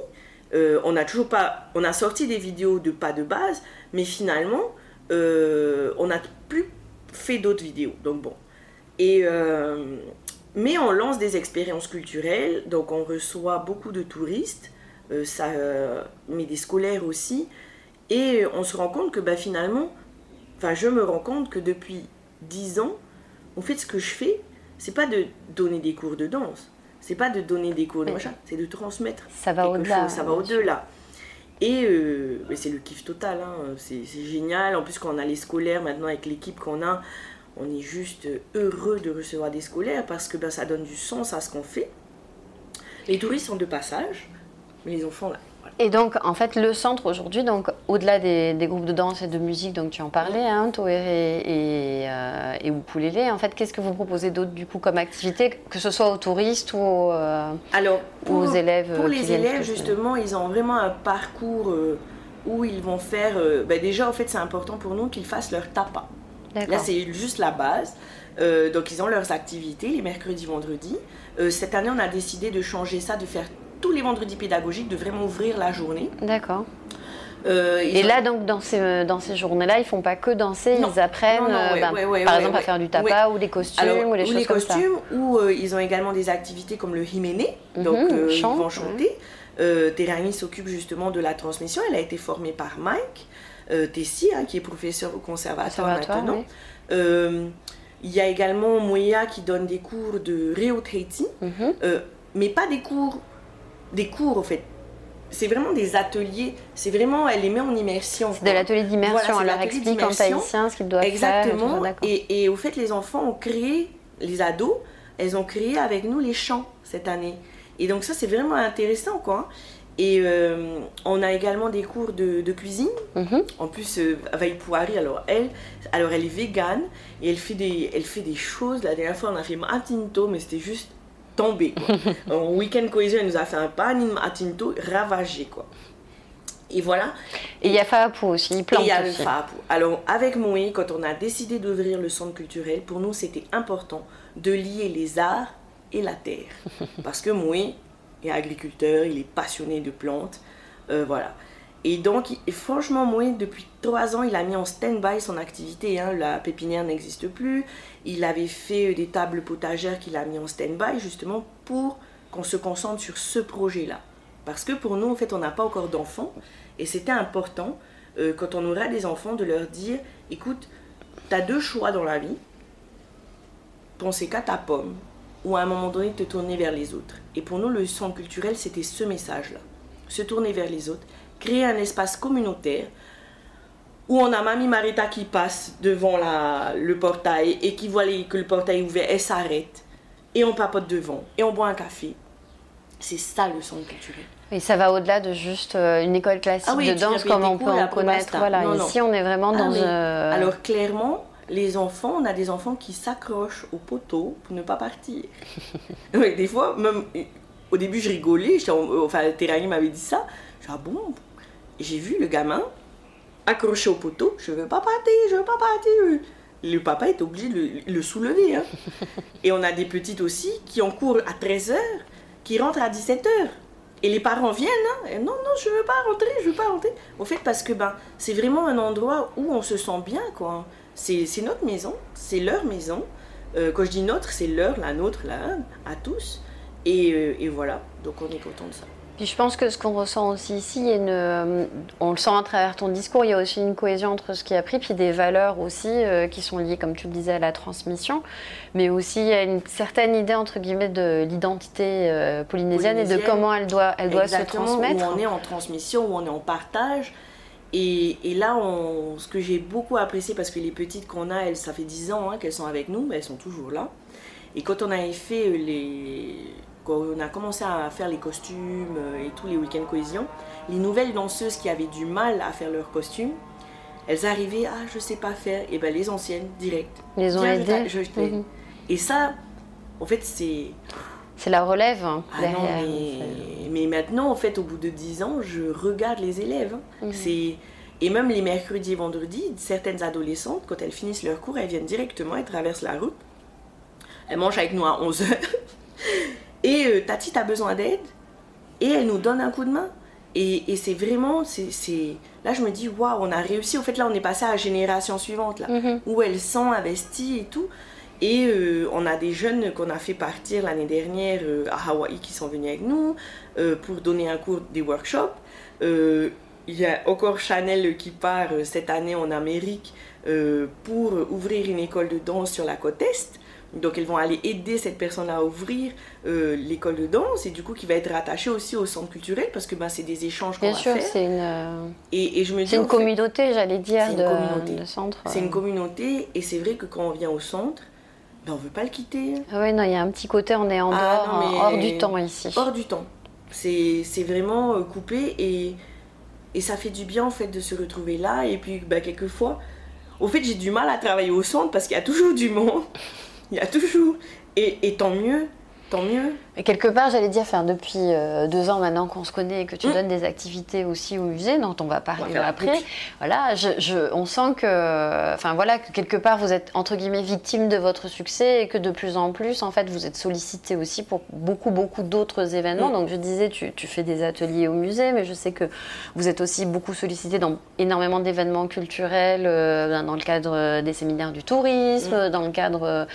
Euh, on a toujours pas, on a sorti des vidéos de pas de base, mais finalement, euh, on n'a plus fait d'autres vidéos. Donc bon. Et, euh, mais on lance des expériences culturelles, donc on reçoit beaucoup de touristes, euh, ça, mais des scolaires aussi. Et on se rend compte que bah, finalement, enfin je me rends compte que depuis 10 ans, en fait ce que je fais, c'est pas de donner des cours de danse, c'est pas de donner des cours de machin, c'est de transmettre. Ça va au-delà. Ça va au-delà. Et euh, c'est le kiff total, hein. c'est génial. En plus, quand on a les scolaires maintenant avec l'équipe qu'on a, on est juste heureux de recevoir des scolaires parce que ben, ça donne du sens à ce qu'on fait. Les touristes sont de passage, mais les enfants là. Et donc, en fait, le centre aujourd'hui, donc au-delà des, groupes de danse et de musique, donc tu en parlais, hein, Toéré et, euh, et en fait, qu'est-ce que vous proposez d'autre du coup comme activité, que ce soit aux touristes ou, euh, Alors, aux élèves Pour les élèves, justement, ils ont vraiment un parcours euh, où ils vont faire. Euh, ben déjà, en fait, c'est important pour nous qu'ils fassent leur tapa. Là, c'est juste la base. donc, ils ont leurs activités les mercredis, vendredis. cette année, on a décidé de changer ça, de faire tous les vendredis pédagogiques de vraiment ouvrir la journée. D'accord. Euh, et là, donc, dans ces, dans ces journées-là, ils font pas que danser, ils apprennent, euh, ben, par exemple, à faire du tapa ou des costumes ou des choses comme ça. costumes, ou euh, ils ont également des activités comme le himene, mhm, donc ils vont chanter. Terani s'occupe justement de la transmission, elle a été formée par Mike Tessi, hein, qui est professeur au conservatoire, maintenant. il y a également Moya qui donne des cours de Reo mhm. mais pas des cours des cours, en fait. C'est vraiment des ateliers, c'est vraiment, elle les met en immersion. C'est de l'atelier d'immersion, elle leur explique en tahitien ce qu'ils doivent Exactement. faire. Exactement. Et, et, au fait, les enfants ont créé, les ados, elles ont créé avec nous les chants cette année. Et donc ça, c'est vraiment intéressant, quoi. Et euh, on a également des cours de, cuisine. Mm-hmm. En plus, euh, Poiri, alors elle, alors elle est végane et elle fait des, elle fait des choses. La dernière fois, on a fait matinto, mais c'était juste tombé. Quoi. en week-end cohésion, elle nous a fait un pan à Tinto ravagé. Quoi. Et voilà. Et il y a Faapu aussi, il plante Et il y a le. Faapu. Alors, avec Moé, quand on a décidé d'ouvrir le centre culturel, pour nous, c'était important de lier les arts et la terre. Parce que Moé est agriculteur, il est passionné de plantes. euh, voilà. Et donc, franchement, Moé, depuis trois ans, il a mis en stand-by son activité. hein. La pépinière n'existe plus. Il avait fait des tables potagères qu'il a mis en stand-by, justement, pour qu'on se concentre sur ce projet-là. Parce que pour nous, en fait, on n'a pas encore d'enfants. Et c'était important, euh, quand on aura des enfants, de leur dire, écoute, tu as deux choix dans la vie. Penser qu'à ta pomme, ou à un moment donné te tourner vers les autres. Et pour nous, le centre culturel, c'était ce message-là. Se tourner vers les autres, créer un espace communautaire où on a Mamie Marita qui passe devant la, le portail et qui voit les- que le portail est ouvert, elle s'arrête et on papote devant et on boit un café. C'est ça le centre culturel. Et ça va au-delà de juste euh, une école classique Ah oui, de danse comme on peut en connaître. Voilà. Non, non. Ici, on est vraiment Ah, dans. euh, Alors clairement, les enfants, on a des enfants qui s'accrochent au poteau pour ne pas partir. Ouais, des fois, même au début, je rigolais. Enfin, Terani m'avait dit ça. Je dis, ah bon? J'ai vu le gamin accroché au poteau. Je veux pas partir, je veux pas partir. Le papa est obligé de le, le soulever. hein. Et on a des petites aussi qui ont cours à 13h, qui rentrent à 17h. Et les parents viennent, hein, et non, non, je veux pas rentrer, je veux pas rentrer. Au fait, parce que ben, c'est vraiment un endroit où on se sent bien, quoi. C'est notre maison, c'est leur maison. Euh, quand je dis notre, c'est leur, la nôtre, la à tous. Et, euh, et voilà, donc on est content de ça. Puis je pense que ce qu'on ressent aussi ici, il y a une, on le sent à travers ton discours, il y a aussi une cohésion entre ce qui a pris, puis des valeurs aussi euh, qui sont liées, comme tu le disais, à la transmission, mais aussi il y a une certaine idée, entre guillemets, de l'identité euh, polynésienne, et de comment elle doit, elle doit se transmettre. Où on est en transmission, où on est en partage. Et, et là, on, ce que j'ai beaucoup apprécié, parce que les petites qu'on a, elles, ça fait 10 ans hein, qu'elles sont avec nous, mais elles sont toujours là. Et quand on avait fait euh, les. Quand on a commencé à faire les costumes euh, et tous les week-ends cohésion, les nouvelles danseuses qui avaient du mal à faire leurs costumes, elles arrivaient, ah, je sais pas faire. Et ben les anciennes, direct. Les ont Tiens, je. Mhm. Et ça, en fait, c'est. C'est la relève hein, Ah non, derrière. mais, mais maintenant, en fait, au bout de 10 ans, je regarde les élèves. hein. Mhm. C'est Et même les mercredis et vendredis, certaines adolescentes, quand elles finissent leur cours, elles viennent directement, elles traversent la route. Elles mangent avec nous à 11h. Et euh, Tati, t'as besoin d'aide Et elle nous donne un coup de main. Et, et c'est vraiment, c'est, là je me dis, waouh, on a réussi. Au fait, là on est passé à la génération suivante, là, Mhm. où elles sont investies et tout. Et euh, on a des jeunes qu'on a fait partir l'année dernière euh, à Hawaï qui sont venus avec nous euh, pour donner un cours des workshops. Il y a encore Chanel qui part cette année en Amérique pour ouvrir une école de danse sur la côte Est. Donc elles vont aller aider cette personne-là à ouvrir euh, l'école de danse et du coup qui va être rattachée aussi au centre culturel parce que ben, c'est des échanges qu'on Bien va sûr, faire. c'est une, euh, Et, et je me dis, une fait, communauté, j'allais dire, de, communauté. de centre. c'est une euh. communauté et c'est vrai que quand on vient au centre, ben, on veut pas le quitter. Ah ouais, non, il y a un petit côté, on est en Ah, dehors, non, mais- hors du temps ici. hors du temps. C'est c'est vraiment coupé et, et ça fait du bien en fait de se retrouver là. Et puis bah, quelquefois, au fait j'ai du mal à travailler au centre parce qu'il y a toujours du monde. Il y a toujours. Et, et tant mieux, tant mieux. Et quelque part, j'allais dire, enfin, depuis euh, deux ans maintenant qu'on se connaît et que tu Mm. donnes des activités aussi au musée, dont on va On va parler la après, voilà, je, je- on sent que, enfin voilà, que quelque part vous êtes entre guillemets victime de votre succès et que de plus en plus, en fait, vous êtes sollicité aussi pour beaucoup, beaucoup d'autres événements. Mm. Donc je disais, tu, tu fais des ateliers au musée, mais je sais que vous êtes aussi beaucoup sollicité dans énormément d'événements culturels, euh, dans le cadre des séminaires du tourisme, dans le cadre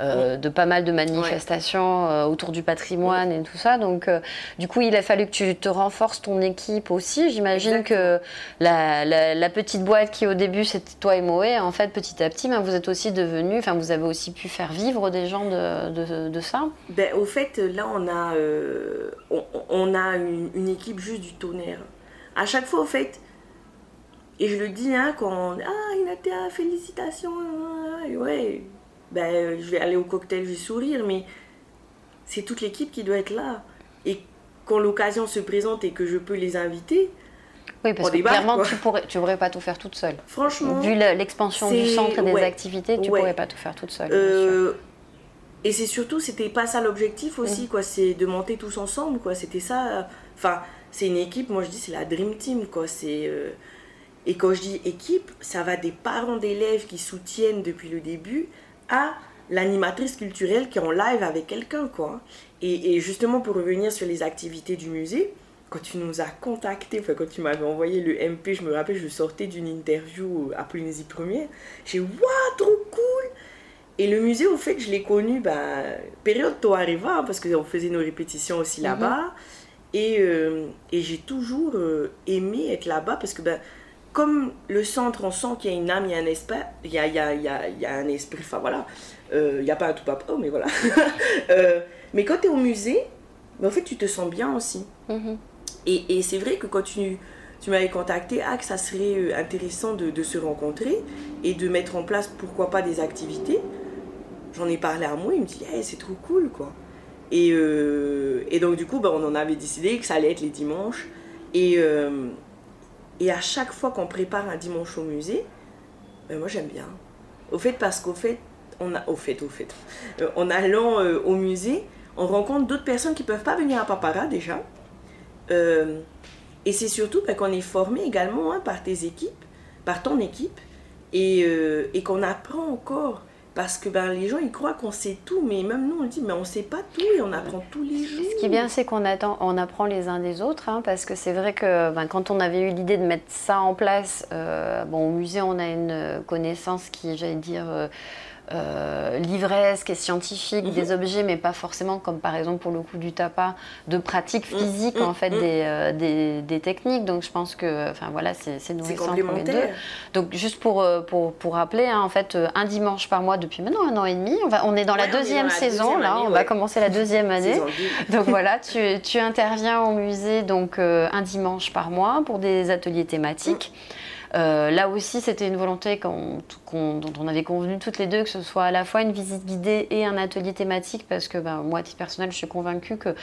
euh, de pas mal de manifestations autour du patrimoine et tout ça. Donc, euh, du coup, il a fallu que tu te renforces ton équipe aussi. J'imagine que la, la- la petite boîte qui au début c'était toi et Moé, en fait, petit à petit, ben, vous êtes aussi devenus, enfin, vous avez aussi pu faire vivre des gens de, de- de ça. Ben, au fait, là, on a, euh, on, on a une, une équipe juste du tonnerre. À chaque fois, au fait, et je le dis, hein, quand on, Ah, Inatea, félicitations. ouais, ben, euh, je vais aller au cocktail, je vais sourire, mais c'est toute l'équipe qui doit être là. Et quand l'occasion se présente et que je peux les inviter, Oui, parce On que débarque, clairement, quoi. tu pourrais, tu pourrais pas tout faire toute seule. franchement, Vu le- l'expansion du centre et des ouais, activités, tu ouais. pourrais pas tout faire toute seule. euh, et c'est surtout, c'était pas ça l'objectif aussi, quoi. C'est de monter tous ensemble, quoi. C'était ça. Enfin, c'est une équipe, moi je dis, c'est la Dream Team, quoi. C'est. euh, Et quand je dis équipe, ça va des parents d'élèves qui soutiennent depuis le début à l'animatrice culturelle qui est en live avec quelqu'un, quoi. Et, et justement, pour revenir sur les activités du musée, quand tu nous as contactés, enfin, quand tu m'avais envoyé le MP, je me rappelle, je sortais d'une interview à Polynésie Première, j'ai dit, waouh, trop cool! Et le musée, au fait, je l'ai connu, ben, période Toareva, hein, parce qu'on faisait nos répétitions aussi là-bas. Et, euh, et j'ai toujours euh, aimé être là-bas, parce que, ben, comme le centre, on sent qu'il y a une âme, il y a un esprit, il y a, il y a, il y a, il y a un esprit, enfin voilà, Euh, il n'y a pas un tout papa, mais voilà. Euh, mais quand tu es au musée, en fait, tu te sens bien aussi. Mhm. Et, et c'est vrai que quand tu, tu m'avais contacté, ah, que ça serait euh, intéressant de, de se rencontrer et de mettre en place, pourquoi pas, des activités. J'en ai parlé à moi, il me dit, Hey, c'est trop cool, quoi. Et, euh, et donc, du coup, ben, on en avait décidé que ça allait être les dimanches. Et, et à chaque fois qu'on prépare un dimanche au musée, ben, moi, j'aime bien. Au fait, parce qu'au fait, on a, au fait, au fait, euh, en allant euh, au musée, on rencontre d'autres personnes qui peuvent pas venir à Papara déjà. Euh, et c'est surtout ben, qu'on est formé également hein, par tes équipes, par ton équipe, et, et qu'on apprend encore. Parce que ben, les gens, ils croient qu'on sait tout, mais même nous, on dit, mais on sait pas tout et on apprend tous les jours. Ce qui est bien, c'est qu'on attend, on apprend les uns des autres, hein, parce que c'est vrai que ben, quand on avait eu l'idée de mettre ça en place, euh, bon, au musée, on a une connaissance qui, j'allais dire, euh, euh, livresque et scientifique Mhm. des objets, mais pas forcément comme par exemple pour le coup du tapas, de pratique Mhm, physique mhm, en fait mhm. des, euh, des, des techniques. Donc je pense que, enfin voilà, c'est nourrissant pour les deux. Donc juste pour, euh, pour, pour rappeler, hein, en fait, un dimanche par mois depuis maintenant un an et demi, on, va, on est dans Ouais, la dans deuxième la saison, deuxième là, année, on va commencer la deuxième année. Donc voilà, tu, tu interviens au musée donc euh, un dimanche par mois pour des ateliers thématiques. Euh, là aussi, c'était une volonté dont on avait convenu toutes les deux, que ce soit à la fois une visite guidée et un atelier thématique, parce que ben, moi, à titre personnel, je suis convaincue que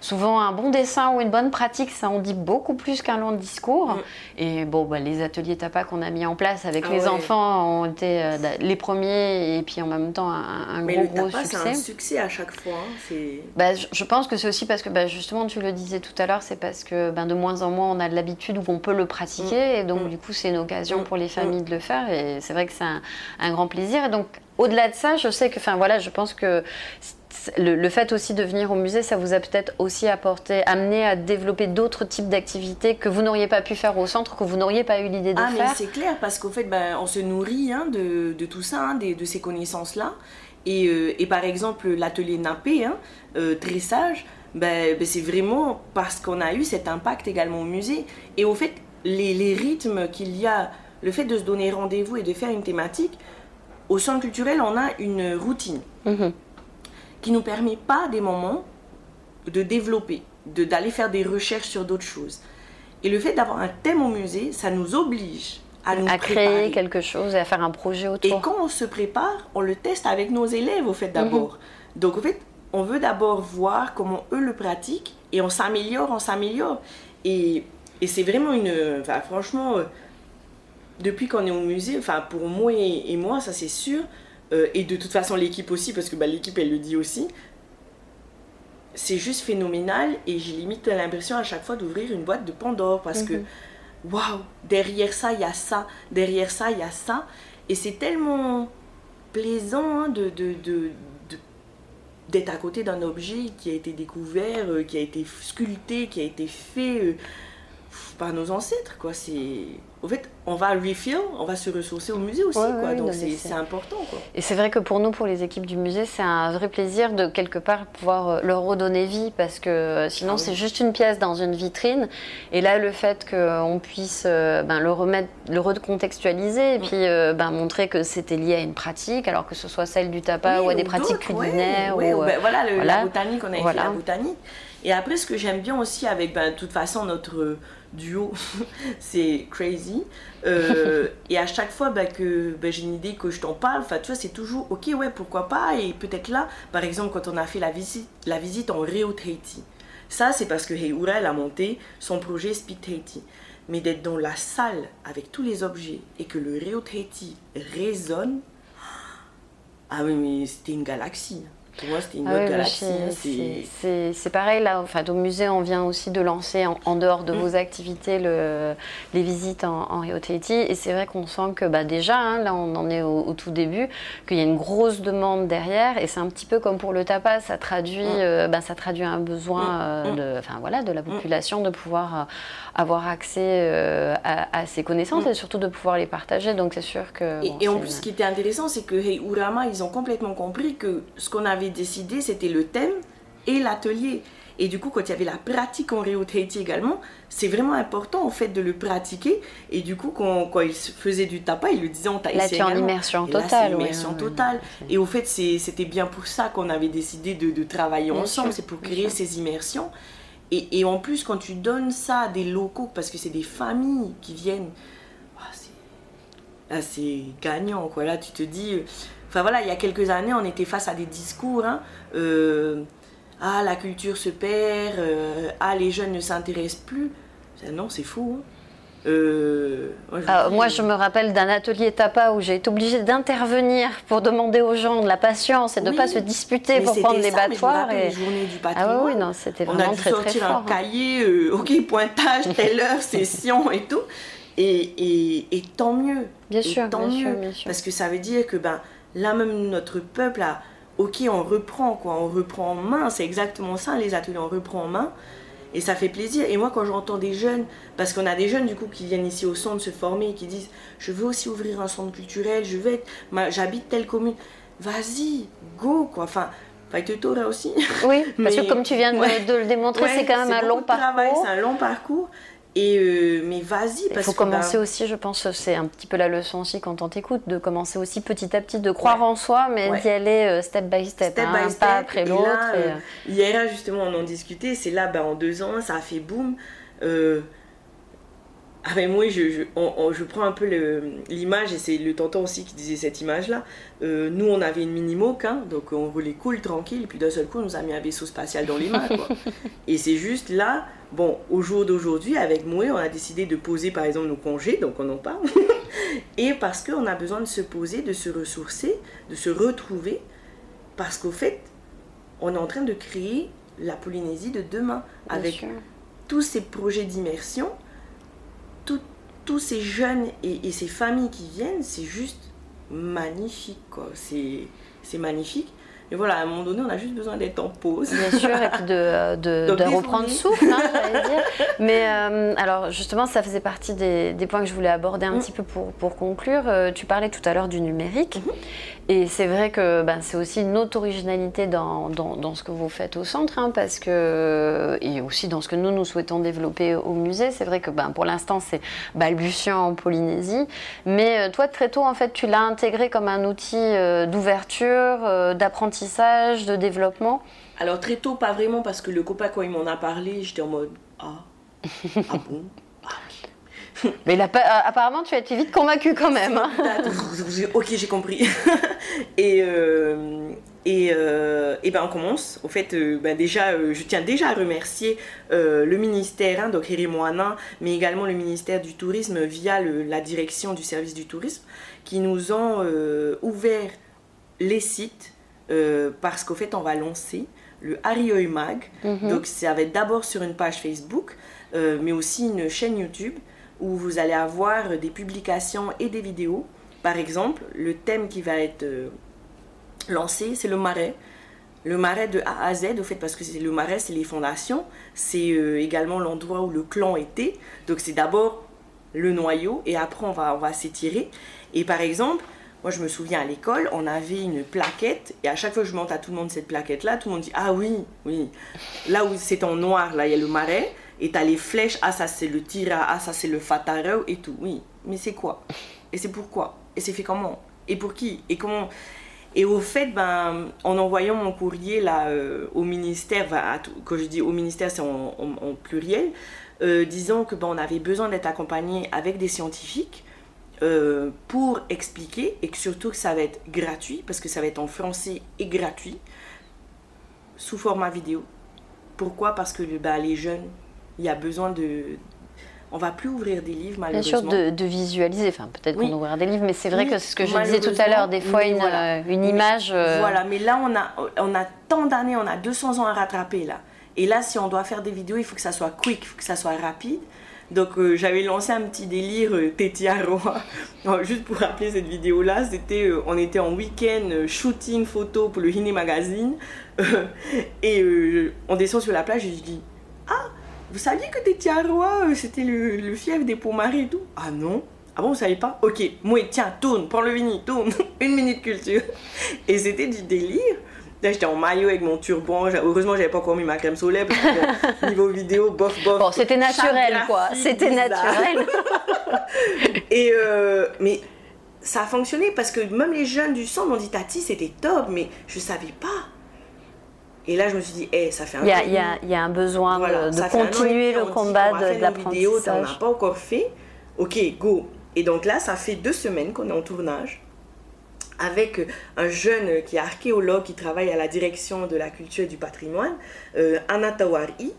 souvent un bon dessin ou une bonne pratique, ça en dit beaucoup plus qu'un long discours. Mm. Et bon, ben, les ateliers tapas qu'on a mis en place avec Ah les ouais. enfants ont été euh, les premiers et puis en même temps un, un Mais gros, le gros tapas, c'est succès. un succès à chaque fois. hein. Bah, je je pense que c'est aussi parce que bah, justement, tu le disais tout à l'heure, c'est parce que ben, de moins en moins on a de l'habitude ou qu'on peut le pratiquer. Et donc, Mm. du coup, c'est une occasion Mm. pour les familles de le faire. Et c'est vrai que c'est un, un grand plaisir. Et donc, au-delà de ça, je sais que, enfin voilà, je pense que le, le fait aussi de venir au musée, ça vous a peut-être aussi apporté, amené à développer d'autres types d'activités que vous n'auriez pas pu faire au centre, que vous n'auriez pas eu l'idée de Ah, mais faire. c'est clair, parce qu'au fait, ben, on se nourrit hein, de, de tout ça, hein, de, ces connaissances-là. Et, euh, et par exemple, l'atelier nappé, hein, euh, tressage, ben, ben, c'est vraiment parce qu'on a eu cet impact également au musée. Et au fait, les, les rythmes qu'il y a, le fait de se donner rendez-vous et de faire une thématique, au centre culturel, on a une routine Mhm. Qui nous permet pas des moments de développer, de d'aller faire des recherches sur d'autres choses. Et le fait d'avoir un thème au musée, ça nous oblige à nous à créer préparer. quelque chose et à faire un projet Et autour. quand on se prépare, on le teste avec nos élèves au fait d'abord. Mhm. Donc au fait, on veut d'abord voir comment eux le pratiquent et on s'améliore, on s'améliore. Et, et c'est vraiment une... Enfin franchement, euh, depuis qu'on est au musée, enfin pour moi et, et moi, ça c'est sûr, euh, et de toute façon l'équipe aussi, parce que bah, l'équipe elle le dit aussi, c'est juste phénoménal et j'ai limite l'impression à chaque fois d'ouvrir une boîte de Pandore parce que Mhm. waouh, derrière ça il y a ça, derrière ça il y a ça, et c'est tellement plaisant hein, de, de, de- de- d'être à côté d'un objet qui a été découvert, euh, qui a été sculpté, qui a été fait euh, par nos ancêtres quoi. C'est au fait on va refill, on va se ressourcer au musée aussi Ouais, quoi. ouais, Donc c'est, important quoi. Et c'est vrai que pour nous, pour les équipes du musée, c'est un vrai plaisir de quelque part pouvoir euh, leur redonner vie parce que euh, sinon Ah oui. c'est juste une pièce dans une vitrine. Et là, le fait qu'on puisse euh, ben, le remettre, le recontextualiser et Mm. puis ben, montrer que c'était lié à une pratique, alors que ce soit celle du tapas Oui, ou à des pratiques culinaires. ouais, ou, ben, voilà, le- voilà. la botanique, on a Voilà. la botanique. Et après, ce que j'aime bien aussi avec, ben, de toute façon, notre duo, c'est Crazy. Euh, et à chaque fois ben, que ben, j'ai une idée que je t'en parle, tu vois, c'est toujours, ok, ouais, pourquoi pas. Et peut-être là, par exemple, quand on a fait la visite, la visite en Rio Tahiti. Ça, c'est parce que Heura, elle a monté son projet Speak Tahiti. Mais d'être dans la salle avec tous les objets et que le Rio Tahiti résonne, ah oui, mais c'était une galaxie. Pour moi, c'était une Ah autre oui, galaxie. hein, c'est- pareil là. Enfin, au musée, on vient aussi de lancer en, en dehors de Mm. vos activités le- les visites en, en Rio Tahiti. Et c'est vrai qu'on sent que bah, déjà, hein, là, on en est au, au tout début, qu'il y a une grosse demande derrière. Et c'est un petit peu comme pour le tapas, ça traduit, Mm. euh, bah, ça traduit un besoin Mm. euh, de, enfin voilà, de la population de pouvoir euh, avoir accès euh, à, à ces connaissances et surtout de pouvoir les partager. Donc c'est sûr que. Et, bon, et en plus, ce qui était intéressant, c'est que Hey Urama, ils ont complètement compris que ce qu'on avait décidé, c'était le thème et l'atelier. Et du coup, quand il y avait la pratique en Rio Tahiti également, c'est vraiment important en fait de le pratiquer. Et du coup, quand, quand ils se faisaient du tapas, ils le disaient en Là, tahitien tu es en immersion là, totale. immersion totale. Et au fait, c'est- c'était bien pour ça qu'on avait décidé de, de travailler Bien ensemble, c'est pour créer ces immersions. Et, et en plus, quand tu donnes ça à des locaux, parce que c'est des familles qui viennent, c'est- là, c'est gagnant, quoi. Là, tu te dis... Enfin voilà, il y a quelques années, on était face à des discours. hein, euh, ah, la culture se perd. euh, ah, les jeunes ne s'intéressent plus. Non, c'est fou. hein. Euh, moi, je Ah, moi, je me rappelle d'un atelier tapas où j'ai été obligée d'intervenir pour demander aux gens de la patience et de ne Oui. pas se disputer pour prendre les ça, mais je me battoirs. rappelle Et... les journées du Ah patrimoine. oui, oui, non, c'était On a vraiment dû très très sortir fort. un hein. cahier, euh, ok, pointage, telle heure, session et tout. Et, et, et tant mieux. Bien sûr, tant bien sûr, mieux. bien sûr. Parce que ça veut dire que ben, là même notre peuple a, ok, on reprend quoi, on reprend en main, c'est exactement ça les ateliers, on reprend en main. Et ça fait plaisir. Et moi, quand j'entends des jeunes, parce qu'on a des jeunes du coup qui viennent ici au centre se former et qui disent Je veux aussi ouvrir un centre culturel, je veux être. J'habite telle commune. Vas-y, go quoi. Enfin, Fight Torah aussi. Oui, parce Mais- que comme tu viens de, Ouais. de le démontrer, Ouais, c'est quand même un long parcours. C'est un long parcours. Et euh, mais vas-y, Il parce faut que commencer ben, aussi, je pense, c'est un petit peu la leçon aussi quand on t'écoute, de commencer aussi petit à petit, de croire Ouais. en soi, mais Ouais. d'y aller euh, step by step, step hein, by un step. pas après l'autre. et, euh, Hier, justement, on en discutait. C'est là, ben, en deux ans, ça a fait boum. Euh, ah, mais moi, je, je, on- on- je prends un peu l'image, et c'est le tonton aussi qui disait cette image-là. Euh, nous, on avait une mini-moque, hein, donc on roulait cool, tranquille, et puis d'un seul coup, on nous a mis un vaisseau spatial dans les mains. Quoi. et c'est juste là, bon, au jour d'aujourd'hui, avec Moué, on a décidé de poser par exemple nos congés, donc on en parle. et parce qu'on a besoin de se poser, de se ressourcer, de se retrouver, parce qu'au fait, on est en train de créer la Polynésie de demain bien avec sûr. tous ces projets d'immersion, tout- tous ces jeunes et, et ces familles qui viennent, c'est juste magnifique, quoi. C'est, magnifique. Et voilà, à un moment donné, on a juste besoin d'être en pause. Bien sûr, et puis de, de, reprendre souffle, hein, j'allais dire. Mais euh, alors, justement, ça faisait partie des, des points que je voulais aborder un Mm. petit peu pour, pour conclure. Euh, tu parlais tout à l'heure du numérique. Mhm. Et c'est vrai que ben, c'est aussi une autre originalité dans, dans, dans ce que vous faites au centre, hein, parce que, et aussi dans ce que nous, nous souhaitons développer au musée. C'est vrai que ben, pour l'instant, c'est balbutiant en Polynésie. Mais euh, toi, très tôt, en fait, tu l'as intégré comme un outil euh, d'ouverture, euh, d'apprentissage, de développement. Alors très tôt, pas vraiment, parce que le copain, quand il m'en a parlé, j'étais en mode Ah, ah bon? Mais euh, apparemment, tu as été vite convaincu quand même. hein. ok, j'ai compris. et, euh, et, euh, et ben on commence. Au fait, euh, ben déjà, je tiens déjà à remercier le ministère, hein, donc Moana, mais également le ministère du Tourisme via le- la direction du service du tourisme, qui nous ont ouvert les sites parce qu'au fait, on va lancer le Harry Mag. Mhm. Donc ça va être d'abord sur une page Facebook, mais aussi une chaîne YouTube où vous allez avoir des publications et des vidéos. Par exemple, le thème qui va être euh, lancé, c'est le marais. Le marais de A à Z, au fait, parce que le marais, c'est les fondations. C'est euh, également l'endroit où le clan était. Donc c'est d'abord le noyau et après on va, on va s'étirer. Et par exemple, moi je me souviens à l'école, on avait une plaquette et à chaque fois que je monte à tout le monde cette plaquette-là, tout le monde dit Ah oui, oui. Là où c'est en noir, là il y a le marais et t'as les flèches, ah ça c'est le tira, ah ça c'est le fatareu et tout. Oui, mais c'est quoi? Et c'est pourquoi? Et c'est fait comment? Et pour qui? Et comment? Et au fait, ben, en envoyant mon courrier là, euh, au ministère, ben, à tout- quand je dis au ministère, c'est en, pluriel, euh, disant que ben, on avait besoin d'être accompagné avec des scientifiques euh, pour expliquer et que surtout que ça va être gratuit, parce que ça va être en français et gratuit, sous format vidéo. Pourquoi? Parce que ben, les jeunes, il y a besoin de... on va plus ouvrir des livres Bien malheureusement. sûr, de, de visualiser, enfin peut-être Oui. qu'on ouvrira des livres, mais c'est vrai Oui, que c'est ce que je disais tout à l'heure, des fois une, voilà. euh, une image... euh, Voilà, mais là, on a, on a tant d'années, on a 200 ans à rattraper là. Et là, si on doit faire des vidéos, il faut que ça soit quick, il faut que ça soit rapide. Donc, euh, j'avais lancé un petit délire euh. Alors, Juste pour rappeler cette vidéo-là, c'était, euh, on était en week-end shooting photo pour le Hine Magazine. Et on descend sur la plage et je dis Ah, vous saviez que Tetiaroa, euh, c'était le, le fief des Pomarés et tout? Ah non ah bon, vous savez pas? Ok, moi, tiens, tourne, prends le vini, tourne. Une minute culture. Et c'était du délire. Là, j'étais en maillot avec mon turban. Heureusement, j'avais pas encore mis ma crème solaire parce que niveau vidéo, bof, bof. Bon, c'était naturel, quoi. C'était naturel. Et euh, mais ça a fonctionné parce que même les jeunes du centre m'ont dit Tati, c'était top, mais je savais pas. Et là, je me suis dit, eh, ça fait un Il y y y a un besoin de- Voilà, continuer le on dit combat va de, faire de nos vidéos, t'en as l'apprentissage. pas encore fait. Ok, go. Et donc là, ça fait deux semaines qu'on est en tournage avec un jeune qui est archéologue, qui travaille à la direction de la culture et du patrimoine, euh, Anna Tawari,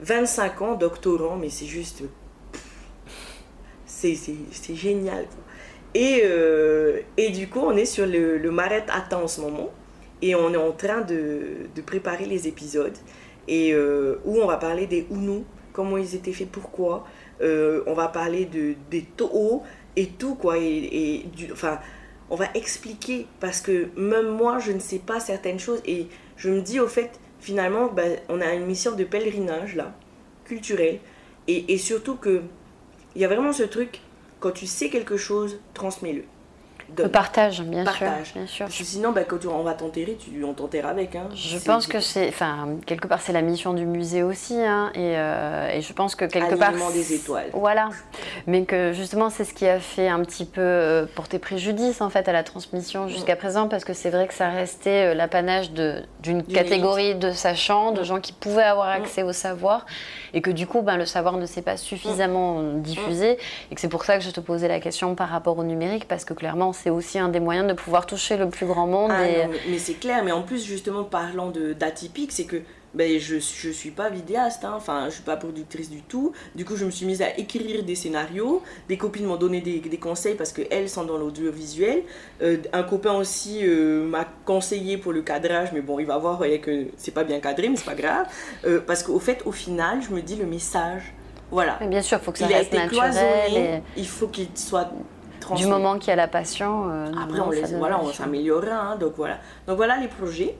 25 ans, doctorant, mais c'est juste... C'est génial. Et, euh, et du coup, on est sur le, le Maret Atta en ce moment, et on est en train de, de préparer les épisodes, et euh, où on va parler des Unu, comment ils étaient faits, pourquoi, euh, on va parler de, des Toho, et tout, quoi, et, enfin, on va expliquer, parce que même moi, je ne sais pas certaines choses, et je me dis, au fait, finalement, ben, on a une mission de pèlerinage, là, culturelle, et, et surtout que, il y a vraiment ce truc, quand tu sais quelque chose, transmets-le. Le partage, bien Partage. sûr. Bien sûr. Parce que sinon, ben, quand tu- on va t'enterrer, tu, on t'enterre avec. Hein. Je pense que c'est, enfin, quelque part, c'est la mission du musée aussi, hein, et, euh, et je pense que quelque part, Alignement des étoiles. Voilà, mais que justement, c'est ce qui a fait un petit peu euh, porter préjudice en fait à la transmission jusqu'à présent, parce que c'est vrai que ça restait euh, l'apanage de- d'une catégorie de sachants, de Mm. gens qui pouvaient avoir accès au savoir, et que du coup, ben, le savoir ne s'est pas suffisamment diffusé, et que c'est pour ça que je te posais la question par rapport au numérique, parce que clairement, c'est aussi un des moyens de pouvoir toucher le plus grand monde. Ah et... non, mais, c'est clair, mais en plus, justement, parlant d'atypique, c'est que ben, je je suis pas vidéaste, hein. enfin, je suis pas productrice du tout. Du coup, je me suis mise à écrire des scénarios. Des copines m'ont donné des, des conseils parce qu'elles sont dans l'audiovisuel. Euh, un copain aussi euh, m'a conseillé pour le cadrage, mais bon, il va voir voyez, que c'est pas bien cadré, mais c'est pas grave. Euh, parce qu'au fait, au final, je me dis le message, voilà. Mais bien sûr, il faut que ça Il a reste été naturel. cloisonné, et il faut qu'il soit Du moment qu'il y a la passion, euh, Après, on, les, voilà, on s'améliorera. hein, donc voilà. Donc voilà les projets.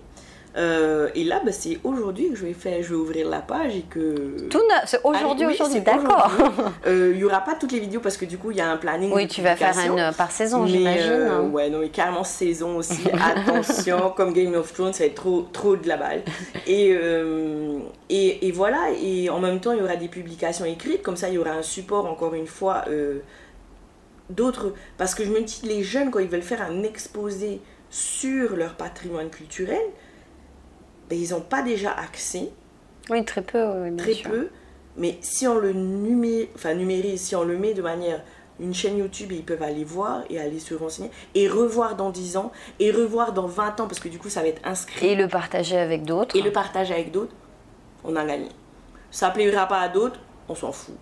Euh, et là, bah, c'est aujourd'hui que je vais faire, je vais ouvrir la page et que. Tout c'est aujourd'hui, aujourd'hui, d'accord. Euh, Il y aura pas toutes les vidéos parce que du coup, il y a un planning. Oui, tu vas faire une par saison, Mais, j'imagine. euh, hein. ouais, non, mais carrément saison aussi. Attention, comme Game of Thrones, ça va être trop, trop de la balle. Et, et, et voilà, et en même temps, il y aura des publications écrites, comme ça, il y aura un support, encore une fois, d'autres. Parce que je me dis, les jeunes, quand ils veulent faire un exposé sur leur patrimoine culturel, ben, ils n'ont pas déjà accès Oui, très peu, oui, bien très sûr. peu, mais si on le numé, enfin, numérise, si on le met de manière une chaîne YouTube, ils peuvent aller voir et aller se renseigner et revoir dans 10 ans et revoir dans 20 ans parce que du coup ça va être inscrit Et le partager avec d'autres. et le partager avec d'autres, on a gagné. Ça plaira pas à d'autres, on s'en fout.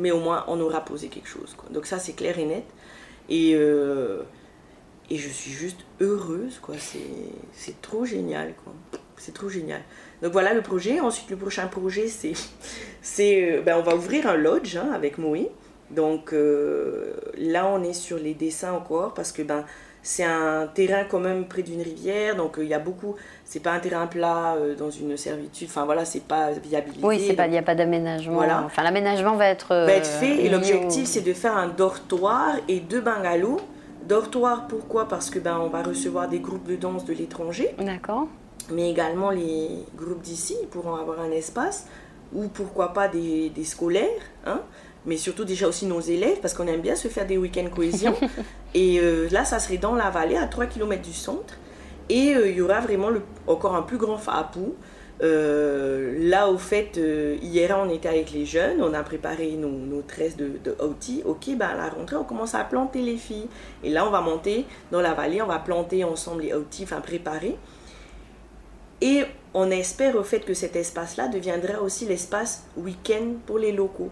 Mais au moins on aura posé quelque chose. Donc ça c'est clair et net. Et, euh, et je suis juste heureuse, quoi. C'est, c'est trop génial, quoi. C'est trop génial. Donc voilà le projet. Ensuite le prochain projet c'est, c'est euh, ben, on va ouvrir un lodge hein, avec Moé. Donc euh, là on est sur les dessins encore parce que ben c'est un terrain quand même près d'une rivière, donc euh, il y a beaucoup. C'est pas un terrain plat euh, dans une servitude. Enfin voilà, c'est pas viabilisé. Oui, c'est pas, il n'y a pas d'aménagement. Voilà. Enfin, l'aménagement va être. va être euh, fait et l'objectif au- c'est de faire un dortoir et deux bungalows. Dortoir pourquoi? Parce que ben on va recevoir des groupes de danse de l'étranger, D'accord. mais également les groupes d'ici pourront avoir un espace ou pourquoi pas des, des scolaires, hein mais surtout déjà aussi nos élèves parce qu'on aime bien se faire des week-ends cohésion. et euh, là, ça serait dans la vallée, à 3 km du centre. Et euh, il y aura vraiment le- encore un plus grand fapou. Euh, là, au fait, hier, on était avec les jeunes, on a préparé nos, nos tresses de, de outils. Ok, ben à la rentrée, on commence à planter les filles. Et là, on va monter dans la vallée, on va planter ensemble les outils, enfin préparer. Et on espère au fait que cet espace-là deviendra aussi l'espace week-end pour les locaux.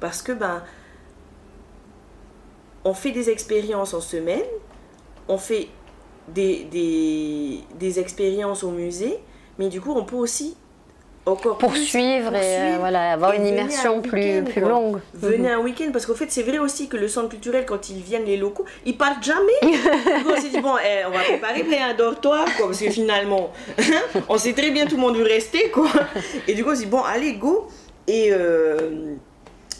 Parce que, ben, on fait des expériences en semaine, on fait des, des, des expériences au musée, mais du coup, on peut aussi encore poursuivre, plus, et euh, voilà, avoir et une immersion un plus, plus longue. Venez un week-end, parce qu'au fait, c'est vrai aussi que le centre culturel, quand ils viennent, les locaux, ils partent jamais. Du coup, on s'est dit, bon, eh, on va préparer près un dortoir, quoi, parce que finalement, on sait très bien tout le monde veut rester, quoi. Et du coup, on s'est dit, bon, allez, go. Et, euh,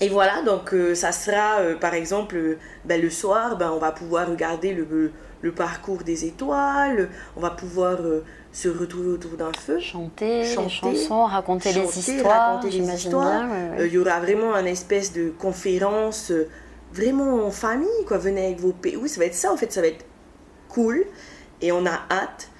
et voilà, donc euh, ça sera, euh, par exemple, euh, ben, le soir, ben, on va pouvoir regarder le, le parcours des étoiles, on va pouvoir se retrouver autour d'un feu. Chanter, les Chanter, chansons, raconter les chanter, histoires, raconter les histoires. ouais, Il y aura vraiment un espèce de conférence vraiment en famille, quoi. Venez avec vos pays. Oui, ça va être ça, en fait, ça va être cool. Et on a hâte.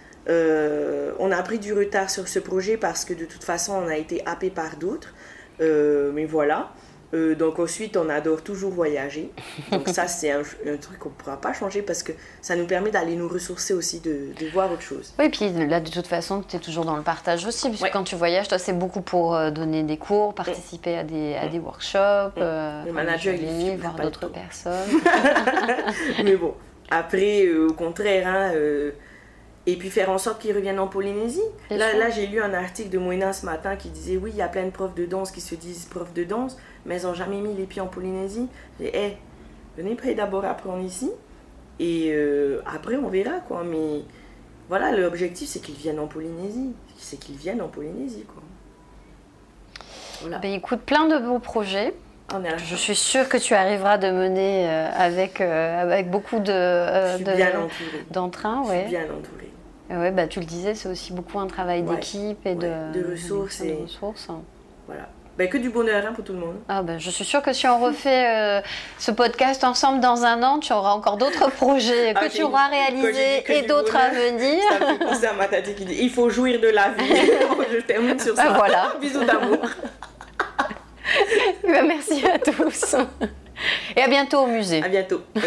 On a pris du retard sur ce projet parce que de toute façon, on a été happé par d'autres. Mais voilà. Euh, donc ensuite, on adore toujours voyager. Donc ça, c'est un, un truc qu'on ne pourra pas changer parce que ça nous permet d'aller nous ressourcer aussi, de, de voir autre chose. Oui, puis là, de toute façon, tu es toujours dans le partage aussi, puisque Ouais. quand tu voyages, toi, c'est beaucoup pour euh, donner des cours, participer à, des, à des workshops, euh, Le manager, il voir d'autres personnes. Mais bon, après, euh, au contraire, hein, et puis faire en sorte qu'ils reviennent en Polynésie. Là j'ai lu un article de Moïna ce matin qui disait oui, il y a plein de profs de danse qui se disent profs de danse, mais ils n'ont jamais mis les pieds en Polynésie. J'ai dit, hey, venez d'abord apprendre ici, et euh, après on verra quoi. Mais voilà, l'objectif c'est qu'ils viennent en Polynésie, c'est qu'ils viennent en Polynésie quoi. Voilà, Ben, écoute, plein de beaux projets. Je suis sûre que tu arriveras de mener euh, avec, euh, avec beaucoup de, euh, de- d'entrain. Je suis Ouais. bien entourée. Ouais, bah, tu le disais, c'est aussi beaucoup un travail Ouais. d'équipe et de, Ouais, de ressources de et- ressources. Voilà. Ben, que du bonheur hein, pour tout le monde. Ah ben, je suis sûre que si on refait euh, ce podcast ensemble dans un an, tu auras encore d'autres projets que Ah, tu j'ai- auras réalisés que et d'autres à venir. Ça me fait penser à ma tati qui dit il faut jouir de la vie. Je termine sur ça. Ah, voilà. Bisous d'amour. Ben, merci à tous. Et à bientôt au musée. À bientôt. Oui.